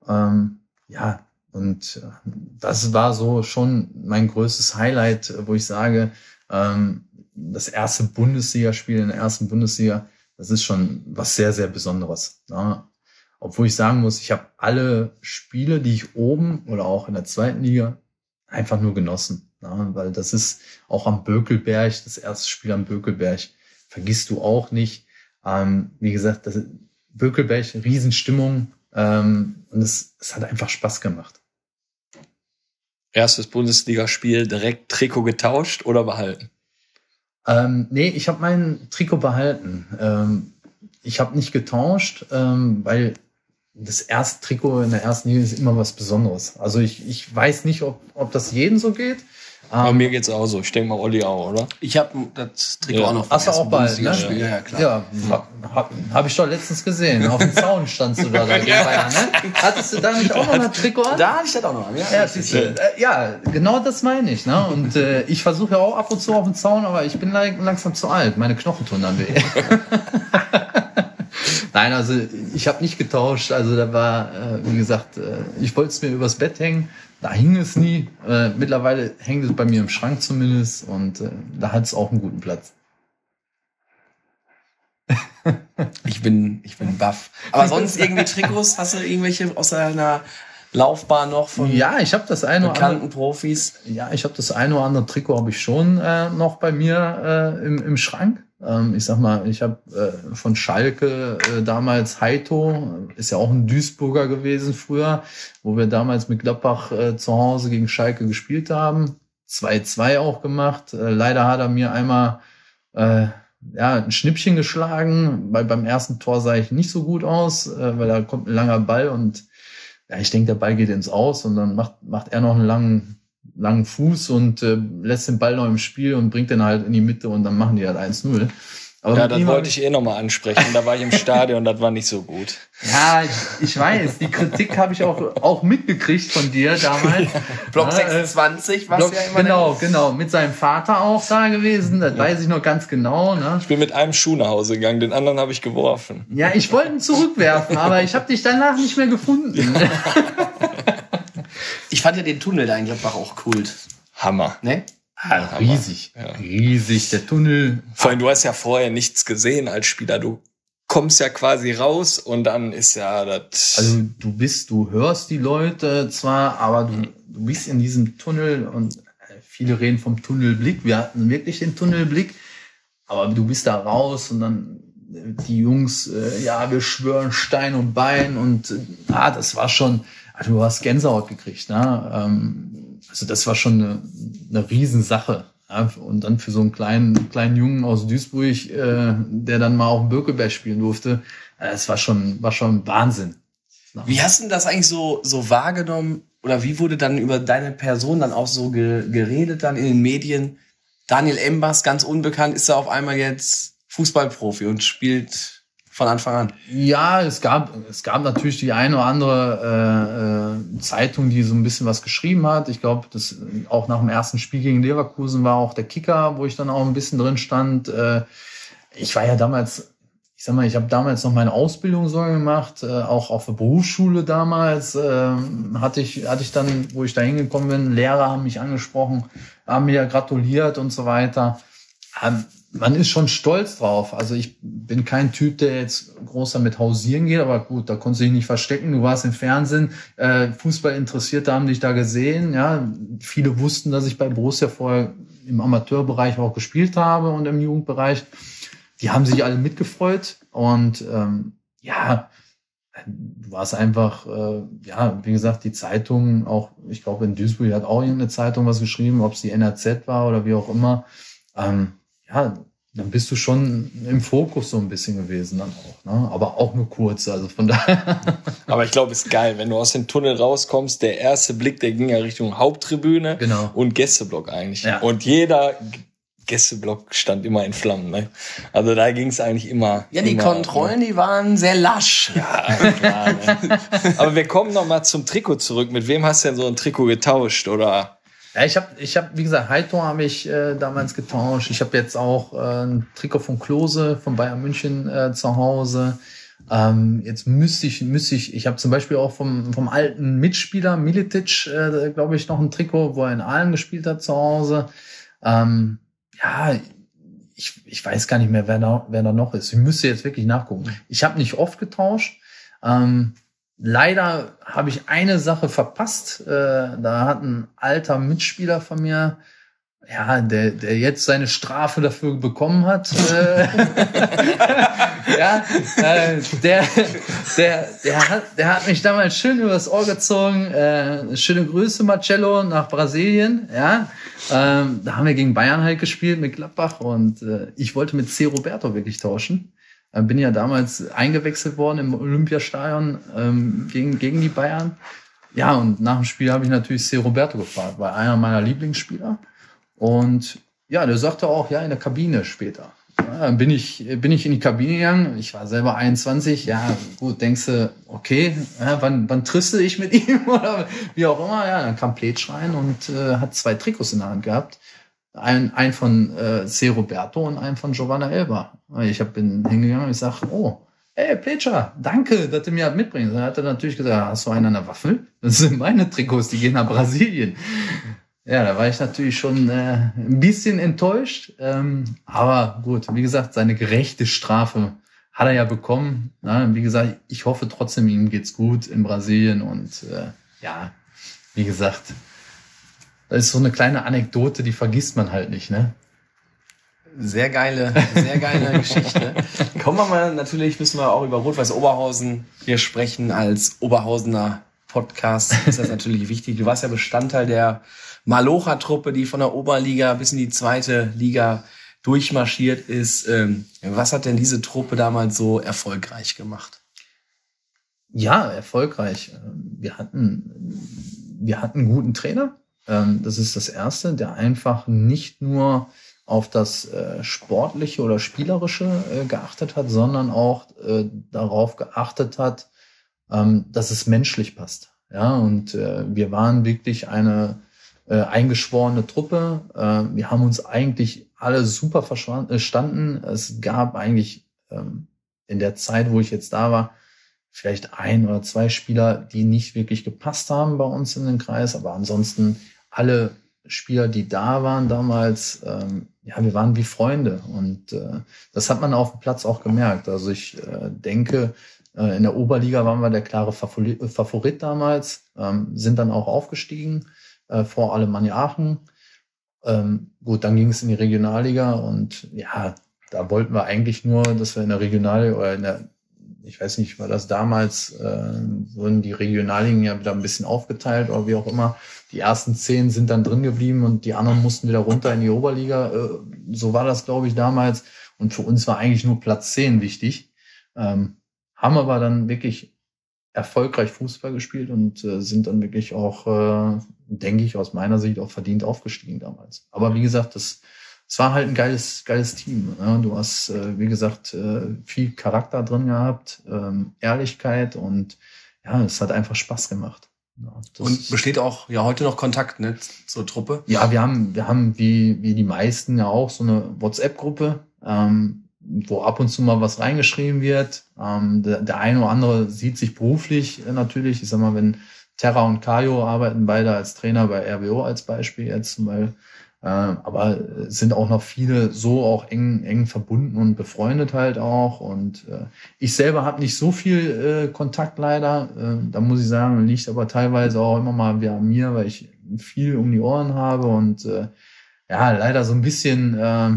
Ähm, ja, und äh, das war so schon mein größtes Highlight, wo ich sage, ähm, das erste Bundesligaspiel in der ersten Bundesliga, das ist schon was sehr, sehr Besonderes. Ja. Obwohl ich sagen muss, ich habe alle Spiele, die ich oben oder auch in der zweiten Liga einfach nur genossen. Ne? Weil das ist auch am Bökelberg, das erste Spiel am Bökelberg, vergisst du auch nicht. Ähm, wie gesagt, das Bökelberg, Riesenstimmung ähm, und es, es hat einfach Spaß gemacht. Erstes Bundesligaspiel direkt Trikot getauscht oder behalten? Ähm, nee, ich habe mein Trikot behalten. Ähm, ich habe nicht getauscht, ähm, weil das erste Trikot in der ersten Liga ist immer was Besonderes. Also ich, ich weiß nicht, ob, ob das jedem so geht. Bei Ähm, mir geht's auch so. Ich denke mal Olli auch, oder? Ich habe das Trikot Ja. auch noch Hast du auch bald, ne? Ja, ja, klar. Ja, hab, hab, hab ich doch letztens gesehen. Auf dem Zaun standst du da, da gegen Bayern, ne? Hattest du da nicht auch noch ein Trikot an? Da hatte ich das auch noch an. Ja, Ja, siehst du, äh, ja, genau das meine ich. Ne? Und äh, ich versuche ja auch ab und zu auf den Zaun, aber ich bin lang, langsam zu alt. Meine Knochen tun dann weh. Nein, also ich habe nicht getauscht. Also da war, äh, wie gesagt, äh, ich wollte es mir übers Bett hängen. Da hing es nie. Äh, mittlerweile hängt es bei mir im Schrank zumindest und äh, da hat es auch einen guten Platz. Ich bin, ich bin baff. Aber sonst irgendwie Trikots? Hast du irgendwelche aus deiner Laufbahn noch von Ja, ich habe das eine oder andere bekannten Profis? Ja, ich habe das eine oder andere Trikot habe ich schon äh, noch bei mir äh, im, im Schrank. Ähm, ich sag mal, ich habe äh, von Schalke äh, damals Heito, ist ja auch ein Duisburger gewesen früher, wo wir damals mit Gladbach äh, zu Hause gegen Schalke gespielt haben. 2-2 auch gemacht. Äh, leider hat er mir einmal äh, ja, ein Schnippchen geschlagen, weil beim ersten Tor sah ich nicht so gut aus, äh, weil da kommt ein langer Ball und ja, ich denke, der Ball geht ins Aus und dann macht, macht er noch einen langen, langen Fuß und äh, lässt den Ball noch im Spiel und bringt den halt in die Mitte und dann machen die halt 1-0. Aber Ja, das wollte ich eh nochmal ansprechen. Da war ich im Stadion, das war nicht so gut. Ja, ich, ich weiß, die Kritik habe ich auch, auch mitgekriegt von dir damals. Block Ja, äh, 26, was Block, ja immer genau, genau. Mit seinem Vater auch da gewesen. Das weiß ich noch ganz genau. Ne? Ich bin mit einem Schuh nach Hause gegangen, den anderen habe ich geworfen. Ja, ich wollte ihn zurückwerfen, aber ich habe dich danach nicht mehr gefunden. Ich fand ja den Tunnel da in Gladbach auch kult. Hammer. Ne? Ah, riesig, riesig. Der Tunnel. Vor allem, du hast ja vorher nichts gesehen als Spieler. Du kommst ja quasi raus und dann ist ja das. Also du bist, du hörst die Leute zwar, aber du, du bist in diesem Tunnel und äh, viele reden vom Tunnelblick. Wir hatten wirklich den Tunnelblick, aber du bist da raus und dann äh, die Jungs, äh, ja, wir schwören Stein und Bein und äh, ah, das war schon, also du hast Gänsehaut gekriegt, ne? Ähm, also das war schon eine, eine Riesensache. Ja? Und dann für so einen kleinen, kleinen Jungen aus Duisburg, äh, der dann mal auf dem Birkelberg spielen durfte, äh, es war schon, war schon Wahnsinn. Wie hast du das eigentlich so, so wahrgenommen? Oder wie wurde dann über deine Person dann auch so ge geredet dann in den Medien? Daniel Embers, ganz unbekannt, ist er auf einmal jetzt Fußballprofi und spielt von Anfang an. Ja, es gab, es gab natürlich die eine oder andere äh, äh, Zeitung, die so ein bisschen was geschrieben hat. Ich glaube, das auch nach dem ersten Spiel gegen Leverkusen war auch der Kicker, wo ich dann auch ein bisschen drin stand. Äh, ich war ja damals, ich sag mal, ich habe damals noch meine Ausbildung so gemacht, äh, auch auf der Berufsschule damals äh, hatte ich, hatte ich dann, wo ich da hingekommen bin, Lehrer haben mich angesprochen, haben mir gratuliert und so weiter. Ähm, man ist schon stolz drauf. Also ich bin kein Typ, der jetzt groß damit hausieren geht, aber gut, da konntest du dich nicht verstecken. Du warst im Fernsehen, äh, Fußball interessiert, haben dich da gesehen. Ja, viele wussten, dass ich bei Borussia vorher im Amateurbereich auch gespielt habe und im Jugendbereich. Die haben sich alle mitgefreut und ähm, ja, du warst einfach, äh, ja, wie gesagt, die Zeitung, auch, ich glaube, in Duisburg hat auch irgendeine Zeitung was geschrieben, ob es die NRZ war oder wie auch immer. Ähm, ja, dann bist du schon im Fokus so ein bisschen gewesen dann auch, ne? Aber auch nur kurz, also von daher. Aber ich glaube, ist geil, wenn du aus dem Tunnel rauskommst. Der erste Blick, der ging ja Richtung Haupttribüne Genau. und Gästeblock eigentlich. Ja. Und jeder Gästeblock stand immer in Flammen. Ne? Also da ging es eigentlich immer. Ja, die immer, Kontrollen, die waren sehr lasch. Ja, klar, ne? Aber wir kommen noch mal zum Trikot zurück. Mit wem hast du denn so ein Trikot getauscht oder? Ja, ich habe, ich hab, wie gesagt, Heito habe ich äh, damals getauscht. Ich habe jetzt auch äh, ein Trikot von Klose von Bayern München äh, zu Hause. Ähm, jetzt müsste ich, müsste ich, ich habe zum Beispiel auch vom, vom alten Mitspieler Militic, äh, glaube ich, noch ein Trikot, wo er in Aalen gespielt hat zu Hause. Ähm, ja, ich, ich weiß gar nicht mehr, wer da, wer da noch ist. Ich müsste jetzt wirklich nachgucken. Ich habe nicht oft getauscht. Ähm, leider habe ich eine Sache verpasst. Äh, da hat ein alter Mitspieler von mir, ja, der, der jetzt seine Strafe dafür bekommen hat. Äh, ja, äh, der, der, der, hat, der hat mich damals schön übers Ohr gezogen. Schöne Grüße, Marcello, nach Brasilien. Ja, ähm, da haben wir gegen Bayern halt gespielt mit Gladbach und ich wollte mit C. Roberto wirklich tauschen. Bin ja damals eingewechselt worden im Olympiastadion ähm, gegen, gegen die Bayern. Ja, und nach dem Spiel habe ich natürlich C. Roberto gefragt, war einer meiner Lieblingsspieler. Und ja, der sagte auch, ja, in der Kabine später. Ja, dann bin ich, bin ich in die Kabine gegangen. Ich war selber 21. Ja, gut, denkst du, okay, ja, wann, wann triste ich mit ihm oder wie auch immer. Ja, dann kam Pletsch rein und äh, hat zwei Trikots in der Hand gehabt. Ein, ein von äh, C. Roberto und ein von Giovanna Elba. Ich hab, bin hingegangen und ich sag, oh, ey, Pletscher, danke, dass du mir mitbringst. Dann hat er natürlich gesagt, hast du einen an der Waffel? Das sind meine Trikots, die gehen nach Brasilien. Ja, da war ich natürlich schon äh, ein bisschen enttäuscht. Ähm, aber gut, wie gesagt, seine gerechte Strafe hat er ja bekommen. Na, wie gesagt, ich hoffe trotzdem, ihm geht's gut in Brasilien. Und äh, ja, wie gesagt, das ist so eine kleine Anekdote, die vergisst man halt nicht, ne? Sehr geile, sehr geile Geschichte. Kommen wir mal, natürlich müssen wir auch über Rot-Weiß Oberhausen hier sprechen. Als Oberhausener Podcast ist das natürlich wichtig. Du warst ja Bestandteil der Malocha-Truppe, die von der Oberliga bis in die zweite Liga durchmarschiert ist. Ähm, was hat denn diese Truppe damals so erfolgreich gemacht? Ja, erfolgreich. Wir hatten, wir hatten einen guten Trainer. Ähm, das ist das Erste, der einfach nicht nur auf das äh, Sportliche oder Spielerische äh, geachtet hat, sondern auch äh, darauf geachtet hat, ähm, dass es menschlich passt. Ja, und wir waren wirklich eine äh, eingeschworene Truppe. Äh, wir haben uns eigentlich alle super verstanden. Es gab eigentlich ähm, in der Zeit, wo ich jetzt da war, vielleicht ein oder zwei Spieler, die nicht wirklich gepasst haben bei uns in den Kreis, aber ansonsten alle Spieler, die da waren damals, ähm, ja, wir waren wie Freunde und äh, das hat man auf dem Platz auch gemerkt. Also ich äh, denke, äh, in der Oberliga waren wir der klare Favorit, Favorit damals, ähm, sind dann auch aufgestiegen äh, vor Alemannia Aachen. Ähm, gut, dann ging es in die Regionalliga und ja, da wollten wir eigentlich nur, dass wir in der Regionalliga oder in der, ich weiß nicht, war das damals, äh, wurden die Regionalligen ja wieder ein bisschen aufgeteilt oder wie auch immer. Die ersten zehn sind dann drin geblieben und die anderen mussten wieder runter in die Oberliga. Äh, so war das, glaube ich, damals. Und für uns war eigentlich nur Platz zehn wichtig. Ähm, haben aber dann wirklich erfolgreich Fußball gespielt und äh, sind dann wirklich auch, äh, denke ich, aus meiner Sicht auch verdient aufgestiegen damals. Aber wie gesagt, das, das war halt ein geiles, geiles Team. Ne? Du hast, äh, wie gesagt, äh, viel Charakter drin gehabt, ähm, Ehrlichkeit und ja, es hat einfach Spaß gemacht. Ja, und besteht auch ja heute noch Kontakt ne, zur Truppe? Ja, wir haben, wir haben wie, wie die meisten ja auch so eine WhatsApp-Gruppe. Ähm, wo ab und zu mal was reingeschrieben wird. Ähm, der, der eine oder andere sieht sich beruflich äh, natürlich. Ich sag mal, wenn Terra und Kayo arbeiten beide als Trainer bei RWO als Beispiel jetzt, weil aber sind auch noch viele so auch eng eng verbunden und befreundet halt auch. Und äh, ich selber habe nicht so viel äh, Kontakt leider. Äh, da muss ich sagen, liegt aber teilweise auch immer mal wieder an mir, weil ich viel um die Ohren habe und äh, ja leider so ein bisschen äh,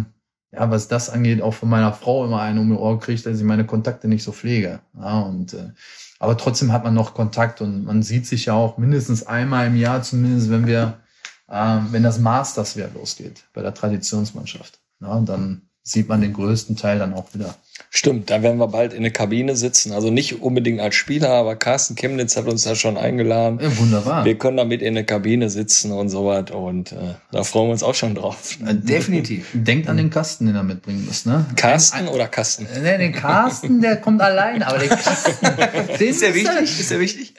ja, was das angeht, auch von meiner Frau immer einen um die Ohr kriegt, dass ich meine Kontakte nicht so pflege. Ja, und äh, aber trotzdem hat man noch Kontakt und man sieht sich ja auch mindestens einmal im Jahr, zumindest wenn wir, äh, wenn das Masters wieder losgeht bei der Traditionsmannschaft. Ja, dann sieht man den größten Teil dann auch wieder. Stimmt, da werden wir bald in der Kabine sitzen. Also nicht unbedingt als Spieler, aber Carsten Chemnitz hat uns da schon eingeladen. Ja, wunderbar. Wir können damit in der Kabine sitzen und so was. Und äh, da freuen wir uns auch schon drauf. Äh, definitiv. Denkt an den Kasten, den er mitbringen muss, ne? Carsten ein, ein, oder Kasten? Ne, den Carsten, der kommt allein, aber den Kasten. Den ist der wichtig? Ist der wichtig?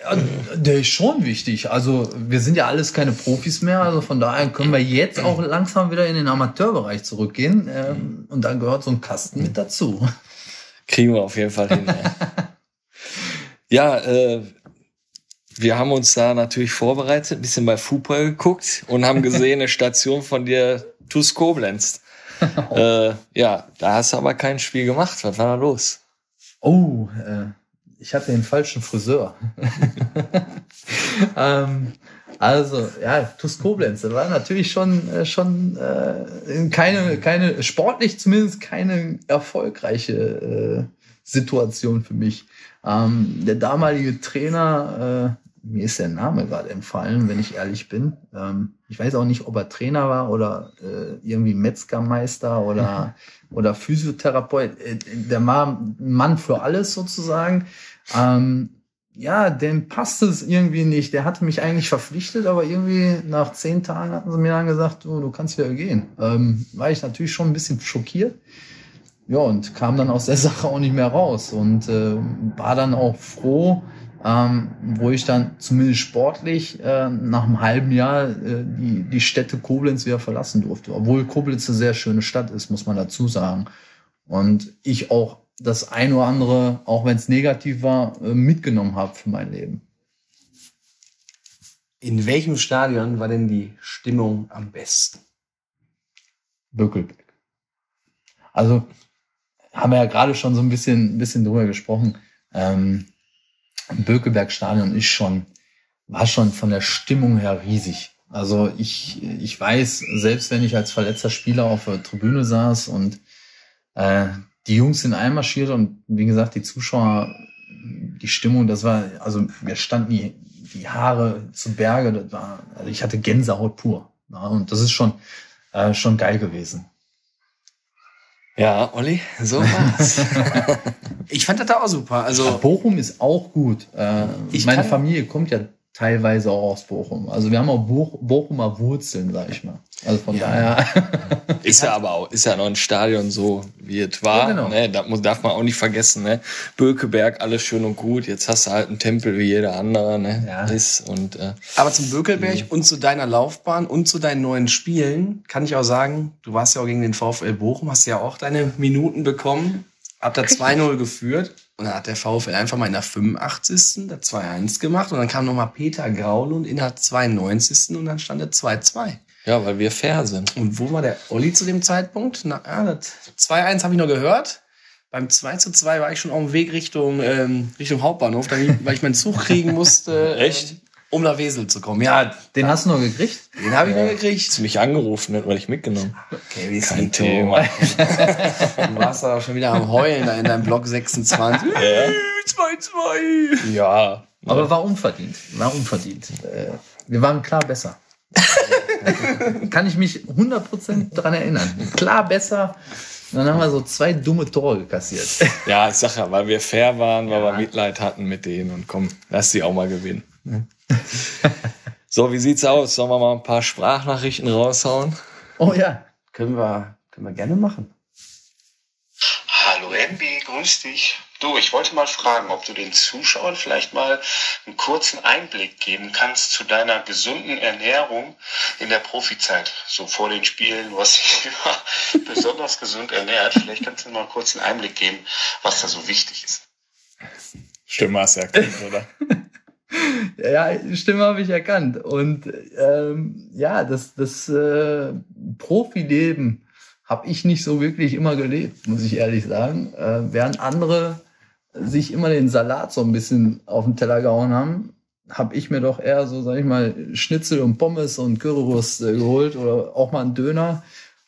Der ist schon wichtig. Also wir sind ja alles keine Profis mehr, also von daher können wir jetzt auch langsam wieder in den Amateurbereich zurückgehen. Ähm, und dann gehört so ein Kasten mit dazu. Kriegen wir auf jeden Fall hin. ja, äh, wir haben uns da natürlich vorbereitet, ein bisschen bei Fußball geguckt und haben gesehen, eine Station von dir, TuS Koblenz. äh, ja, da hast du aber kein Spiel gemacht. Was war da los? Oh, äh, ich hatte den falschen Friseur. ähm, also, ja, TuS Koblenz war natürlich schon, äh, schon äh, keine, keine, sportlich zumindest keine erfolgreiche äh, Situation für mich. Ähm, der damalige Trainer, äh, mir ist der Name gerade entfallen, wenn ich ehrlich bin. Ähm, ich weiß auch nicht, ob er Trainer war oder äh, irgendwie Metzgermeister oder, oder Physiotherapeut. Äh, der war ein Mann für alles sozusagen. Ähm, ja, dem passt es irgendwie nicht. Der hatte mich eigentlich verpflichtet, aber irgendwie nach zehn Tagen hatten sie mir dann gesagt, du, du kannst wieder gehen. Ähm, war ich natürlich schon ein bisschen schockiert. Ja, und kam dann aus der Sache auch nicht mehr raus und äh, war dann auch froh, ähm, wo ich dann zumindest sportlich äh, nach einem halben Jahr äh, die, die Städte Koblenz wieder verlassen durfte. Obwohl Koblenz eine sehr schöne Stadt ist, muss man dazu sagen. Und ich auch das ein oder andere, auch wenn es negativ war, äh, mitgenommen habe für mein Leben. In welchem Stadion war denn die Stimmung am besten? Bökelberg. Also haben wir ja gerade schon so ein bisschen, ein bisschen drüber gesprochen. Ähm, Bökelberg-Stadion ist schon, war schon von der Stimmung her riesig. Also ich, ich weiß, selbst wenn ich als verletzter Spieler auf der Tribüne saß und äh, die Jungs sind einmarschiert und wie gesagt, die Zuschauer, die Stimmung, das war, also mir standen die, die Haare zu Berge, das war, also ich hatte Gänsehaut pur. Ja, und das ist schon, äh, schon geil gewesen. Ja, Olli, so war's. Ich fand das da auch super. Also Bochum ist auch gut. Äh, Ich meine kann- Familie kommt ja teilweise auch aus Bochum. Also wir haben auch Boch Bochumer Wurzeln, sag ich mal. Also von daher. Ist ja aber auch, ist ja noch ein Stadion so, wie es war. Ja, genau. ne? Da muss, darf man auch nicht vergessen, ne? Bökeberg, alles schön und gut. Jetzt hast du halt einen Tempel wie jeder andere, ne? Ja. Ist und äh, Aber zum Bökelberg und zu deiner Laufbahn und zu deinen neuen Spielen kann ich auch sagen, du warst ja auch gegen den VfL Bochum, hast ja auch deine Minuten bekommen, habt da 2-0 geführt und dann hat der VfL einfach mal in der 85. der 2-1 gemacht und dann kam nochmal Peter Graulund in der 92. und dann stand der 2-2. ja, weil wir fair sind. Und wo war der Olli zu dem Zeitpunkt? Na, ja, das 2-1 habe ich noch gehört. Beim 2 zu 2 war ich schon auf dem Weg Richtung, ähm, Richtung Hauptbahnhof, da, weil ich meinen Zug kriegen musste, Echt? Um nach Wesel zu kommen. Ja, Den hast du noch gekriegt? den habe ich noch gekriegt. Hast du mich angerufen, hätten wir dich mitgenommen. Okay, wie ist Kein Thema. Du warst da schon wieder am Heulen da in deinem Block 26. Ja. 2-2. Ja. Aber war unverdient. War unverdient. Äh, wir waren klar besser. Kann ich mich 100% dran erinnern. Klar besser. Dann haben wir so zwei dumme Tore kassiert. Ja, ich sag ja, weil wir fair waren, weil wir Mitleid hatten mit denen und komm, lass die auch mal gewinnen. So, wie sieht's aus? Sollen wir mal ein paar Sprachnachrichten raushauen? Oh ja. Können wir, können wir gerne machen. Hallo Enbi, grüß dich. Du, ich wollte mal fragen, ob du den Zuschauern vielleicht mal einen kurzen Einblick geben kannst zu deiner gesunden Ernährung in der Profizeit. So vor den Spielen, du hast dich immer besonders gesund ernährt. Vielleicht kannst du mal einen kurzen Einblick geben, was da so wichtig ist. Stimme hast du erkannt, oder? Ja, Stimme habe ich erkannt. Und ähm, ja, das, das äh, Profileben habe ich nicht so wirklich immer gelebt, muss ich ehrlich sagen. Äh, während andere sich immer den Salat so ein bisschen auf den Teller gehauen haben, habe ich mir doch eher so, sag ich mal, Schnitzel und Pommes und Currywurst äh, geholt oder auch mal einen Döner.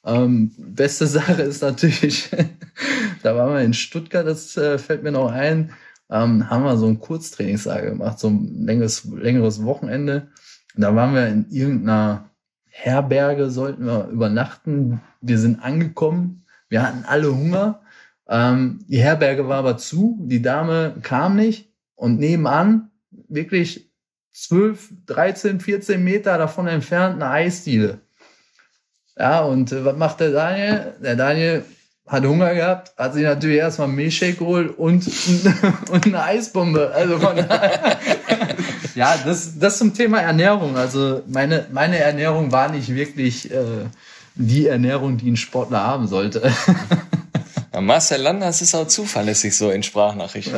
Ähm, beste Sache ist natürlich, da waren wir in Stuttgart, das äh, fällt mir noch ein, ähm, haben wir so ein Kurztrainingslager gemacht, so ein längeres, längeres Wochenende. Und da waren wir in irgendeiner Herberge, sollten wir übernachten. Wir sind angekommen, wir hatten alle Hunger. Ähm, die Herberge war aber zu, die Dame kam nicht und nebenan, wirklich 12, 13, 14 Meter davon entfernt, eine Eisdiele. Ja, und äh, was macht der Daniel? Der Daniel hat Hunger gehabt, hat sich natürlich erstmal einen Milchshake geholt und, und eine Eisbombe. Also von ja, das, das zum Thema Ernährung. Also meine, meine Ernährung war nicht wirklich äh, die Ernährung, die ein Sportler haben sollte. Ja, Marcel Landers ist auch zuverlässig so in Sprachnachrichten.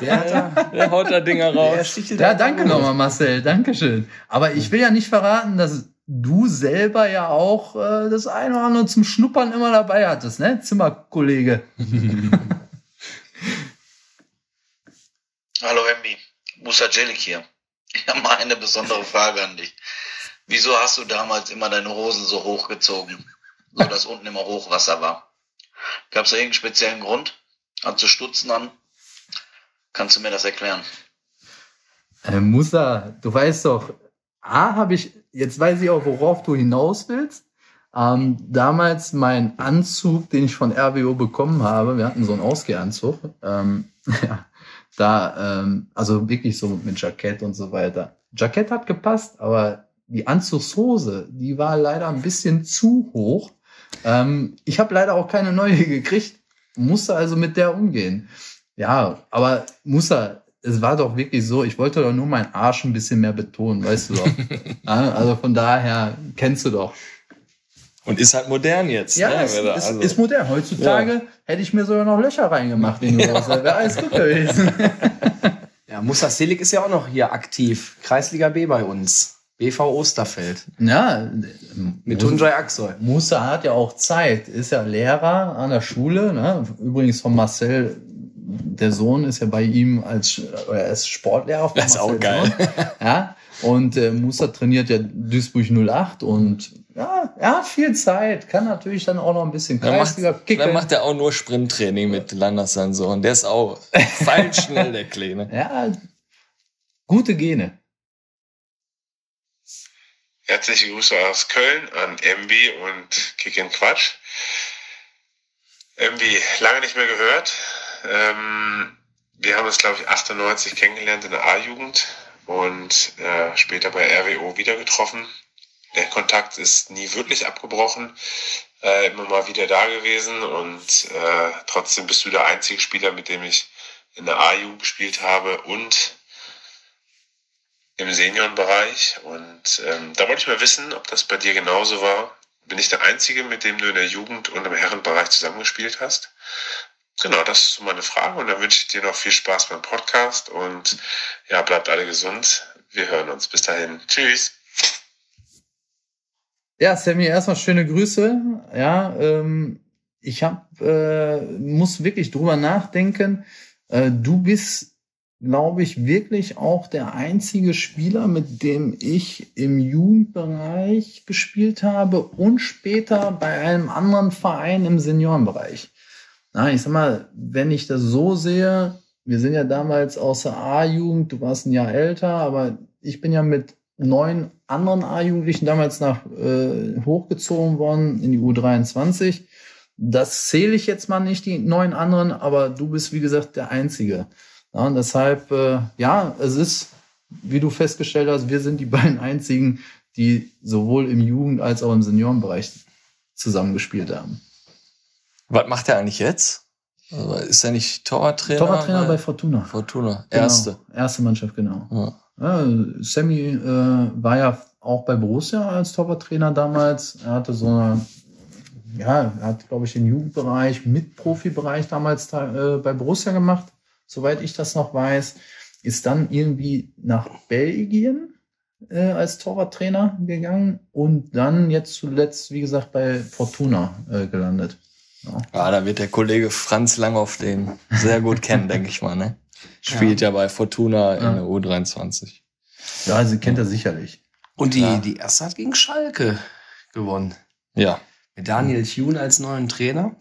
Der Der haut da Dinger raus. Ja, da danke nochmal, Marcel. Dankeschön. Aber ich will ja nicht verraten, dass du selber ja auch äh, das eine oder andere zum Schnuppern immer dabei hattest, ne? Zimmerkollege. Hallo Emmy, Musa Celik hier. Ich habe mal eine besondere Frage an dich. Wieso hast du damals immer deine Hosen so hochgezogen? So dass unten immer Hochwasser war. Gab es da irgendeinen speziellen Grund? Hast du Stutzen an? Kannst du mir das erklären? Äh, Musa, du weißt doch, A, habe ich, jetzt weiß ich auch, worauf du hinaus willst. Ähm, damals mein Anzug, den ich von RWO bekommen habe, wir hatten so einen Ausgehanzug, ähm, ja, da, ähm, also wirklich so mit Jackett und so weiter. Jackett hat gepasst, aber die Anzugshose, die war leider ein bisschen zu hoch. Ähm, ich habe leider auch keine neue gekriegt, musste also mit der umgehen. Ja, aber Musa, es war doch wirklich so, ich wollte doch nur meinen Arsch ein bisschen mehr betonen, weißt du doch. ja, also von daher kennst du doch. Und ist halt modern jetzt. Ja, ne? es also- ist modern. Heutzutage hätte ich mir sogar noch Löcher reingemacht in die Hose. Wäre alles gut gewesen. Ja, Musa Silik ist ja auch noch hier aktiv. Kreisliga B bei uns. BV Osterfeld. Ja, Mit Tunjai Aksoy. Musa hat ja auch Zeit, ist ja Lehrer an der Schule. Ne? Übrigens von Marcel, der Sohn ist ja bei ihm als oder er ist Sportlehrer. Das ist auch geil. Sohn. Ja, und äh, Musa trainiert ja Duisburg 08 und ja, er hat viel Zeit, kann natürlich dann auch noch ein bisschen Dann macht, Kreisliga dann kicken. macht er auch nur Sprinttraining mit Landers sein Sohn. Der ist auch feilschnell, der Kleine. Ja, gute Gene. Herzliche Grüße aus Köln an MB und Kick in Quatsch. MB, lange nicht mehr gehört. Ähm, wir haben uns, glaube ich, 98 kennengelernt in der A-Jugend und äh, später bei RWO wieder getroffen. Der Kontakt ist nie wirklich abgebrochen, äh, immer mal wieder da gewesen und äh, trotzdem bist du der einzige Spieler, mit dem ich in der A-Jugend gespielt habe und im Seniorenbereich. Und ähm, da wollte ich mal wissen, ob das bei dir genauso war. Bin ich der Einzige, mit dem du in der Jugend und im Herrenbereich zusammengespielt hast? Genau, das ist meine Frage. Und dann wünsche ich dir noch viel Spaß beim Podcast. Und ja, bleibt alle gesund. Wir hören uns. Bis dahin. Tschüss. Ja, Sammy, erstmal schöne Grüße. Ja, ähm, ich hab, äh, muss wirklich drüber nachdenken. Äh, du bist, glaube ich, wirklich auch der einzige Spieler, mit dem ich im Jugendbereich gespielt habe und später bei einem anderen Verein im Seniorenbereich. Na, ich sag mal, wenn ich das so sehe, wir sind ja damals aus der A-Jugend, du warst ein Jahr älter, aber ich bin ja mit neun anderen A-Jugendlichen damals nach äh, hochgezogen worden in die U23. Das zähle ich jetzt mal nicht, die neun anderen, aber du bist, wie gesagt, der Einzige. Ja, und deshalb, äh, ja, es ist, wie du festgestellt hast, wir sind die beiden Einzigen, die sowohl im Jugend- als auch im Seniorenbereich zusammengespielt haben. Was macht er eigentlich jetzt? Also, ist er nicht Torwarttrainer? Torwarttrainer bei Fortuna. Fortuna. Genau, Erste. Erste Mannschaft, genau. Ja. Ja, Sammy äh, war ja auch bei Borussia als Torwarttrainer damals. Er hatte so eine, ja, er hat, glaube ich, den Jugendbereich mit Profibereich damals da, äh, bei Borussia gemacht, soweit ich das noch weiß. Ist dann irgendwie nach Belgien äh, als Torwarttrainer gegangen und dann jetzt zuletzt, wie gesagt, bei Fortuna äh, gelandet. Ja. Ah, da wird der Kollege Franz Langhoff den sehr gut kennen, denke ich mal, ne? Spielt ja, bei Fortuna in Ja. der U23. ja, sie kennt er sicherlich. Und die, Ja. die erste hat gegen Schalke gewonnen. Ja. Mit Daniel Thune als neuen Trainer.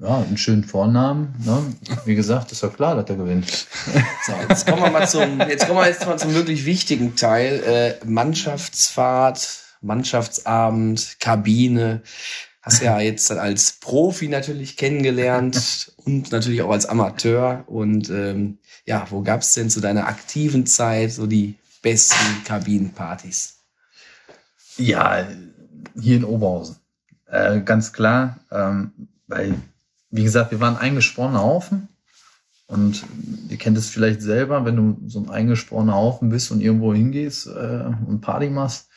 Ja, einen schönen Vornamen. Ne? Wie gesagt, ist ja klar, dass er gewinnt. So, jetzt kommen wir mal zum, jetzt kommen wir jetzt mal zum wirklich wichtigen Teil. Äh, Mannschaftsfahrt, Mannschaftsabend, Kabine. Hast ja jetzt als Profi natürlich kennengelernt und natürlich auch als Amateur. Und ähm, ja, wo gab's denn zu deiner aktiven Zeit so die besten Kabinenpartys? Ja, hier in Oberhausen. Äh, ganz klar, ähm, weil, wie gesagt, wir waren ein eingesporener Haufen. Und ihr kennt es vielleicht selber, wenn du so ein eingesporener Haufen bist und irgendwo hingehst äh, und Party machst.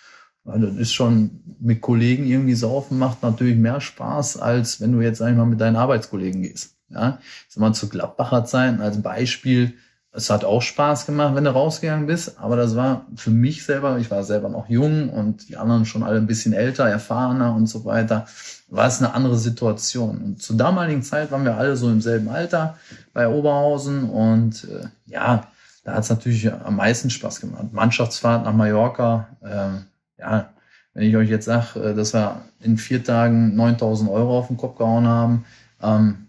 Weil das ist schon mit Kollegen irgendwie saufen, macht natürlich mehr Spaß, als wenn du jetzt einmal mit deinen Arbeitskollegen gehst. Ja, ich sag mal zu Gladbacher Zeiten als Beispiel. Es hat auch Spaß gemacht, wenn du rausgegangen bist, aber das war für mich selber, ich war selber noch jung und die anderen schon alle ein bisschen älter, erfahrener und so weiter, war es eine andere Situation. Und zur damaligen Zeit waren wir alle so im selben Alter bei Oberhausen und äh, ja, da hat es natürlich am meisten Spaß gemacht. Mannschaftsfahrt nach Mallorca, ähm, ja, wenn ich euch jetzt sage, dass wir in vier Tagen 9000 Euro auf den Kopf gehauen haben, ähm,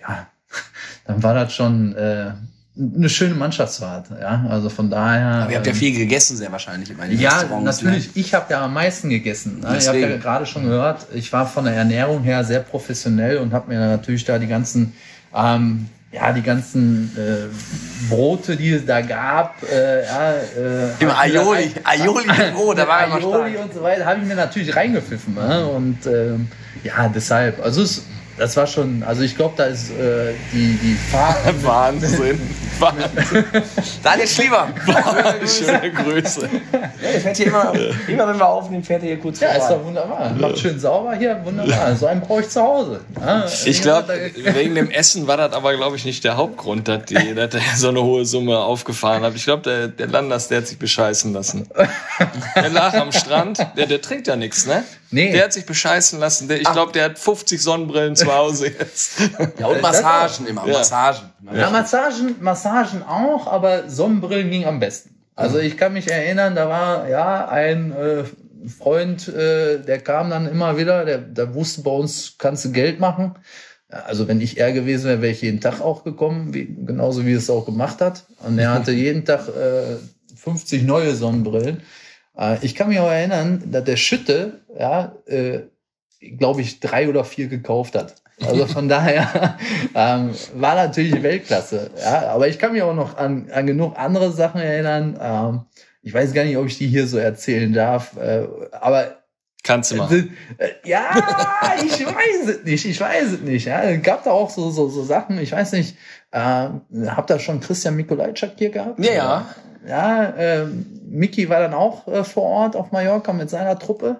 ja, dann war das schon äh, eine schöne Mannschaftsfahrt. Ja, also von daher. Aber ihr habt ja ähm, viel gegessen, sehr wahrscheinlich. in meinen ja, natürlich. Ne? Ich habe ja am meisten gegessen. Ne? Ihr habt ja gerade schon gehört, ich war von der Ernährung her sehr professionell und habe mir natürlich da die ganzen, ähm, ja, die ganzen äh, Brote, die es da gab, äh, ja, äh, Im Aioli, Aioli Brot, da war immer Aioli und so weiter, habe ich mir natürlich reingepfiffen. Ne? Und ähm, ja, deshalb, also es, das war schon, also ich glaube, da ist äh, die, die Fahrt. Wahnsinn. Wahnsinn. Daniel Schlieber. Schöne Grüße. Ja, der fährt hier immer, immer wenn wir aufnehmen, fährt er hier kurz Ja, ist vorbei. doch wunderbar. Macht schön sauber hier, wunderbar. So einen brauche ich zu Hause. Ja, Ich glaube, wegen dem Essen war das aber, glaube ich, nicht der Hauptgrund, dass, die, dass er so eine hohe Summe aufgefahren hat. Ich glaube, der, der Landers, der hat sich bescheißen lassen. Der lag am Strand, der, der trinkt ja nichts, ne? Nee. Der hat sich bescheißen lassen. Der, ich glaube, der hat 50 Sonnenbrillen zu Hause jetzt. Ja, und Massagen immer, Ja. Massagen. Ja, Massagen, Massagen auch, aber Sonnenbrillen ging am besten. Also ich kann mich erinnern, da war ja ein äh, Freund, äh, der kam dann immer wieder, der, der wusste, bei uns kannst du Geld machen. Ja, Also wenn ich er gewesen wäre, wäre ich jeden Tag auch gekommen, wie, genauso wie es auch gemacht hat. Und er hatte jeden Tag äh, 50 neue Sonnenbrillen. Äh, ich kann mich auch erinnern, dass der Schütte, ja, äh, glaube ich, drei oder vier gekauft hat. Also von daher ähm, war natürlich Weltklasse. Ja, aber ich kann mich auch noch an, an genug andere Sachen erinnern. Ähm, ich weiß gar nicht, ob ich die hier so erzählen darf. Äh, aber Kannst du mal. äh, ja, ich weiß es nicht. Ich weiß es nicht. Ja, es gab da auch so so, so Sachen. Ich weiß nicht. Äh, habt ihr schon Christian Mikolajczak hier gehabt? Ja, ja. Ja, ähm, Miki war dann auch äh, vor Ort auf Mallorca mit seiner Truppe.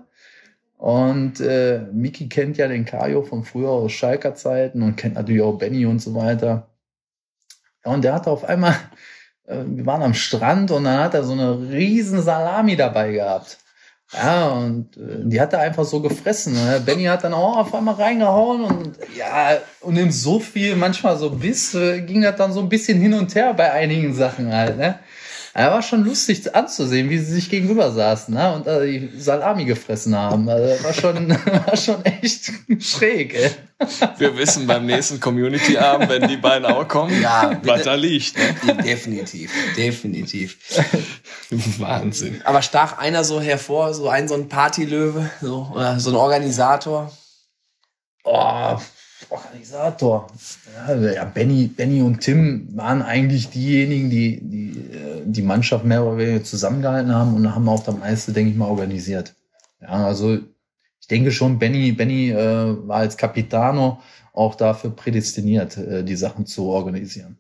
Und äh, Miki kennt ja den Kajo von früher aus Schalker Zeiten und kennt natürlich auch Benny und so weiter. Ja, und der hatte auf einmal, äh, wir waren am Strand und dann hat er so eine riesen Salami dabei gehabt. Ja, und äh, die hat er einfach so gefressen. Ne? Benny hat dann auch auf einmal reingehauen und ja, und nimmt so viel, manchmal so bis, äh, ging das dann so ein bisschen hin und her bei einigen Sachen halt, ne? Er war schon lustig anzusehen, wie sie sich gegenüber saßen ne? und äh, die Salami gefressen haben. Also war schon, war schon echt schräg. Ey. Wir wissen beim nächsten Community-Abend, wenn die beiden auch kommen, Ja, was da liegt. Ne? Definitiv, definitiv. Wahnsinn. Aber stach einer so hervor, so ein so ein Partylöwe, so, oder so ein Organisator. Oh, Organisator. Ja, ja, Benny, Benny und Tim waren eigentlich diejenigen, die die, äh, die Mannschaft mehr oder weniger zusammengehalten haben und haben auch das meiste, denke ich mal, organisiert. Ja, also ich denke schon, Benny, Benny äh, war als Capitano auch dafür prädestiniert, äh, die Sachen zu organisieren.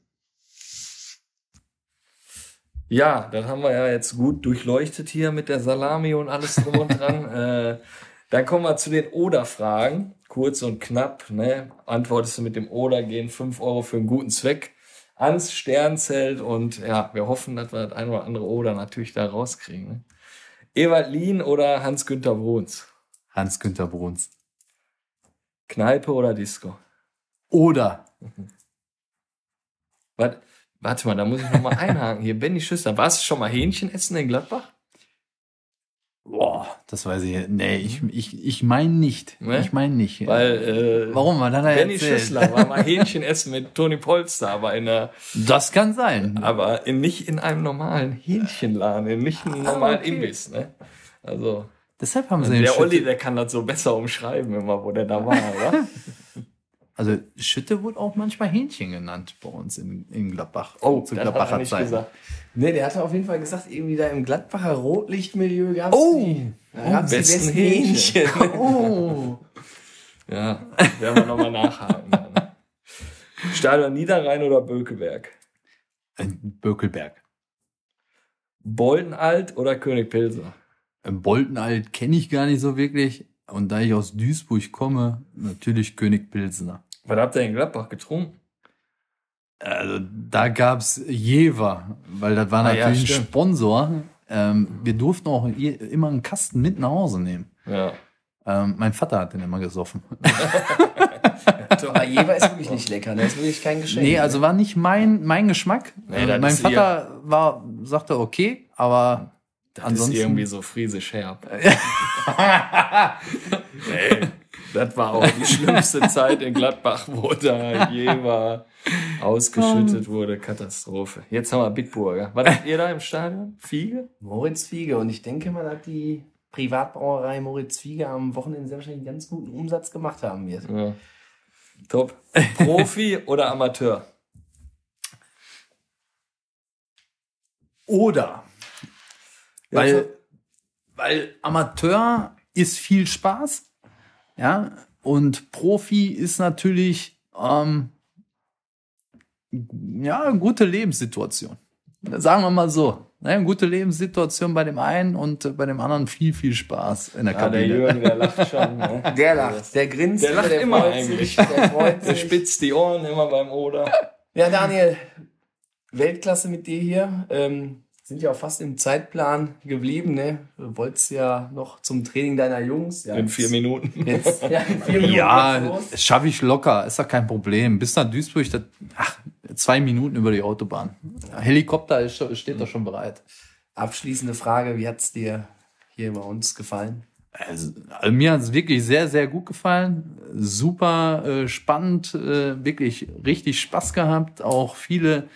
Ja, dann haben wir ja jetzt gut durchleuchtet hier mit der Salami und alles drum und dran. äh, dann kommen wir zu den Oder-Fragen. Kurz und knapp. Ne? Antwortest du mit dem Oder, gehen 5 Euro für einen guten Zweck ans Sternzelt. Und ja, wir hoffen, dass wir das ein oder andere Oder natürlich da rauskriegen. Ne? Ewald Lien oder Hans-Günther Bruns? Hans-Günther Bruns. Kneipe oder Disco? Oder Warte, warte mal, da muss ich noch mal einhaken. Hier, Benny Schüster. Warst du schon mal Hähnchen essen in Gladbach? Boah, das weiß ich. Nee, ich, ich, ich meine nicht. Ne? Ich meine nicht. Weil, äh, Warum? Was hat er Benny erzählt? Schüssler war mal Hähnchen essen mit Toni Polster, aber in einer, Das kann sein. aber in, nicht in einem normalen Hähnchenladen, in nicht einem normalen okay. Imbiss, ne? Also, Deshalb haben sie den der Olli, Schütte, der kann das so besser umschreiben immer, wo der da war, oder? also Schütte wurde auch manchmal Hähnchen genannt bei uns in, in Gladbach. Oh, zu er Gladbacher nicht Zeiten. gesagt. Nee, der hatte auf jeden Fall gesagt, irgendwie da im Gladbacher Rotlichtmilieu gab Oh! die, da gab's die besten besten Hähnchen. Hähnchen. Oh. Ja, werden wir nochmal nachhaken. Dann, ne? Stadion Niederrhein oder Bökeberg? Ein Bökelberg. Boltenalt oder König Pilser? Ein Boltenalt kenne ich gar nicht so wirklich. Und da ich aus Duisburg komme, natürlich König Pilsner. Was habt ihr in Gladbach getrunken? Also da gab's Jever, weil das war Ah, ja, natürlich ein stimmt. Sponsor. Ähm, wir durften auch immer einen Kasten mit nach Hause nehmen. Ja. Ähm, mein Vater hat den immer gesoffen. Aber Jever ist wirklich nicht lecker, ne? Das ist wirklich kein Geschenk. Nee, also war nicht mein, mein Geschmack. Nee, Äh, mein Vater war, sagte okay, aber Das ansonsten. ist irgendwie so friesisch herb. Ey, das war auch die schlimmste Zeit in Gladbach, wo da Jever ausgeschüttet wurde. Katastrophe. Jetzt haben wir Bitburger. Was habt ihr da im Stadion? Fiege? Moritz Fiege. Und ich denke mal, dass die Privatbrauerei Moritz Fiege am Wochenende sehr wahrscheinlich einen ganz guten Umsatz gemacht haben wird. Ja. Top. Profi oder Amateur? Oder. Weil, weil Amateur ist viel Spaß, ja, und Profi ist natürlich, ähm, ja, eine gute Lebenssituation. Sagen wir mal so. Ne, eine gute Lebenssituation bei dem einen und bei dem anderen viel, viel Spaß in der Ja, der Kabine. Jürgen, der lacht schon. Ne? Der lacht, der grinst, Der lacht immer freut eigentlich. Sich, der freut Der spitzt die Ohren immer beim Oder. Ja, Daniel, Weltklasse mit dir hier. Ähm, sind ja auch fast im Zeitplan geblieben, ne? Du wolltest ja noch zum Training deiner Jungs. Ja, In vier Minuten. Jetzt, ja, in vier Minuten Ja, schaffe ich locker, ist doch kein Problem. Bis nach Duisburg, das, ach, zwei Minuten über die Autobahn. Helikopter ist, steht doch schon bereit. Abschließende Frage, wie hat's dir hier bei uns gefallen? Also, also mir hat es wirklich sehr, sehr gut gefallen. Super äh, spannend, äh, wirklich richtig Spaß gehabt. Auch viele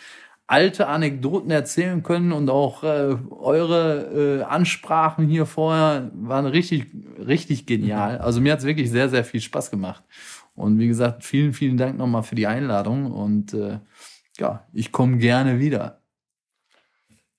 alte Anekdoten erzählen können und auch äh, eure äh, Ansprachen hier vorher waren richtig, richtig genial. Also mir hat es wirklich sehr, sehr viel Spaß gemacht. Und wie gesagt, vielen, vielen Dank nochmal für die Einladung und äh, ja, ich komme gerne wieder.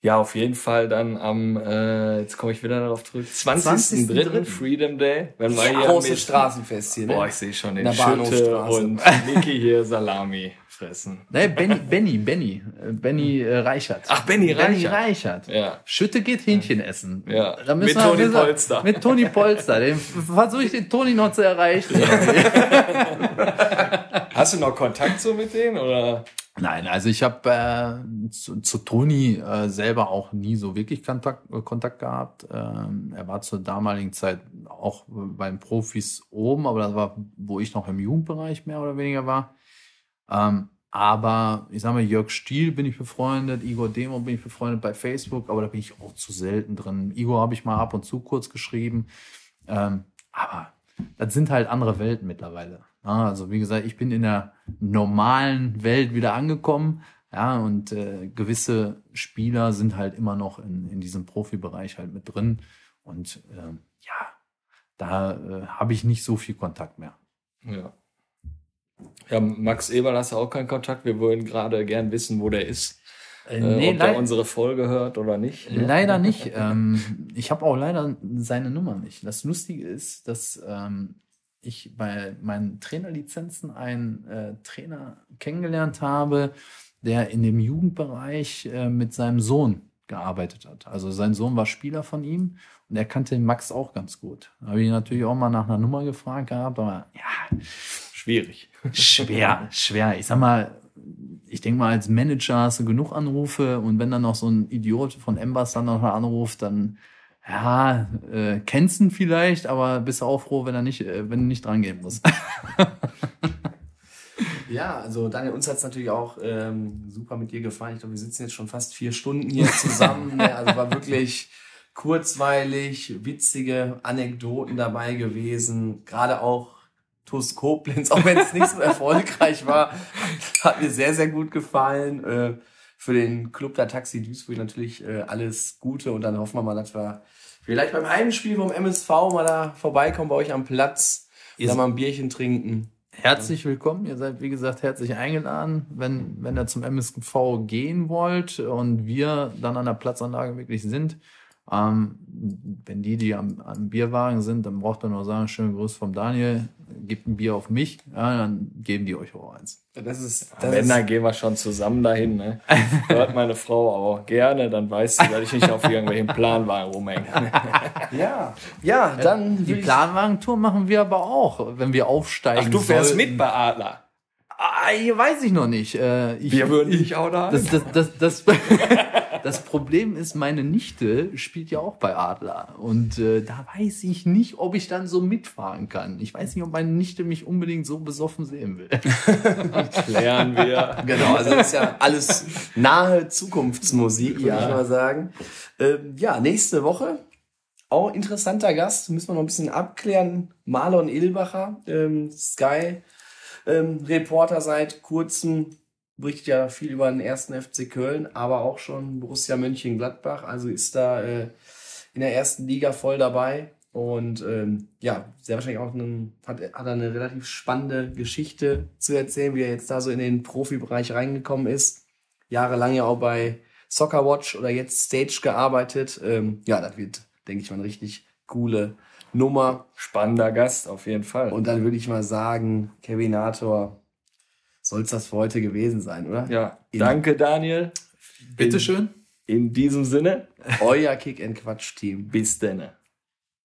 Ja, auf jeden Fall dann am, äh, jetzt komme ich wieder darauf zurück, 20.03. 20.03.. Freedom Day. Wenn wir hier Großes mit, Straßenfest hier, ne? Boah, ich sehe schon den Schütte und Niki hier Salami fressen. Ne, Benny, Benny, Benny, äh, Benny äh, Reichert. Ach, Benny Benny Reichert. Reichert. Ja. Schütte geht Hähnchen essen. Ja, Da mit wir- Toni wir- Polster. Mit Toni Polster. Den versuche ich den Toni noch zu erreichen. Hast du noch Kontakt so mit denen oder? Nein, also ich habe äh, zu, zu Toni äh, selber auch nie so wirklich Kontakt, äh, Kontakt gehabt. Ähm, er war zur damaligen Zeit auch bei den Profis oben, aber das war, wo ich noch im Jugendbereich mehr oder weniger war. Ähm, aber ich sage mal, Jörg Stiel bin ich befreundet, Igor Demo bin ich befreundet bei Facebook, aber da bin ich auch zu selten drin. Igor habe ich mal ab und zu kurz geschrieben. Ähm, aber das sind halt andere Welten mittlerweile. Also wie gesagt, ich bin in der normalen Welt wieder angekommen. Ja, und äh, gewisse Spieler sind halt immer noch in, in diesem Profibereich halt mit drin. Und ähm, ja, da äh, habe ich nicht so viel Kontakt mehr. Ja. Ja, Max Eberl hast du auch keinen Kontakt. Wir wollen gerade gern wissen, wo der ist. Äh, nee, ob der leid- unsere Folge hört oder nicht. ne? Leider nicht. ähm, ich habe auch leider seine Nummer nicht. Das Lustige ist, dass ähm, ich bei meinen Trainerlizenzen einen äh, Trainer kennengelernt habe, der in dem Jugendbereich äh, mit seinem Sohn gearbeitet hat. Also sein Sohn war Spieler von ihm und er kannte den Max auch ganz gut. Da habe ich natürlich auch mal nach einer Nummer gefragt gehabt, aber ja, Schwierig. schwer, schwer. Ich sag mal, ich denke mal, als Manager hast du genug Anrufe und wenn dann noch so ein Idiot von Embers dann noch mal anruft, dann ja, äh, kennst ihn vielleicht, aber bist du auch froh, wenn er nicht, äh, wenn du nicht dran gehen musst. Ja, also Daniel, uns hat's natürlich auch ähm, super mit dir gefallen. Ich glaube, wir sitzen jetzt schon fast vier Stunden hier zusammen. ne? Also war wirklich kurzweilig, witzige Anekdoten dabei gewesen. Gerade auch TuS Koblenz, auch wenn es nicht so erfolgreich war, hat mir sehr, sehr gut gefallen. Äh, für den Club der Taxi Duisburg natürlich äh, alles Gute und dann hoffen wir mal, dass wir vielleicht beim Heimspiel vom MSV mal da vorbeikommen bei euch am Platz, da mal ein Bierchen trinken. Herzlich willkommen. Ihr seid, wie gesagt, herzlich eingeladen, wenn, wenn ihr zum MSV gehen wollt und wir dann an der Platzanlage wirklich sind. Ähm, wenn die, die am, am Bierwagen sind, dann braucht ihr nur sagen, schönen Gruß vom Daniel, gebt ein Bier auf mich, ja, dann geben die euch auch eins. Das ist, das Wenn, ist dann gehen wir schon zusammen dahin. Ne? Hört meine Frau auch gerne, dann weiß sie, dass ich nicht auf irgendwelchen Planwagen rumhänge. Ja, ja, dann Die Planwagentour machen wir aber auch, wenn wir aufsteigen. Ach, du fährst sollten. mit bei Adler. Ah, ich weiß ich noch nicht. Äh, ich, Wir würden ich, dich auch da das, das, das, das, das Problem ist, meine Nichte spielt ja auch bei Adler. Und äh, da weiß ich nicht, ob ich dann so mitfahren kann. Ich weiß nicht, ob meine Nichte mich unbedingt so besoffen sehen will. Klären wir. Genau, also das ist ja alles nahe Zukunftsmusik, würde Ja. ich mal sagen. Ähm, ja, nächste Woche auch interessanter Gast, müssen wir noch ein bisschen abklären. Marlon Ilbacher, ähm, Sky ähm, Reporter seit kurzem, berichtet ja viel über den ersten FC Köln, aber auch schon Borussia Mönchengladbach, also ist da äh, in der ersten Liga voll dabei. Und ähm, ja, sehr wahrscheinlich auch einen, hat, hat er eine relativ spannende Geschichte zu erzählen, wie er jetzt da so in den Profibereich reingekommen ist. Jahrelang ja auch bei Soccer Watch oder jetzt Stage gearbeitet. Ähm, ja, das wird, denke ich mal, eine richtig coole Nummer. Spannender Gast, auf jeden Fall. Und dann würde ich mal sagen, Kevinator, soll es das für heute gewesen sein, oder? ja, danke Daniel. Bitteschön. In diesem Sinne, Euer Kick and Quatsch Team. bis denne.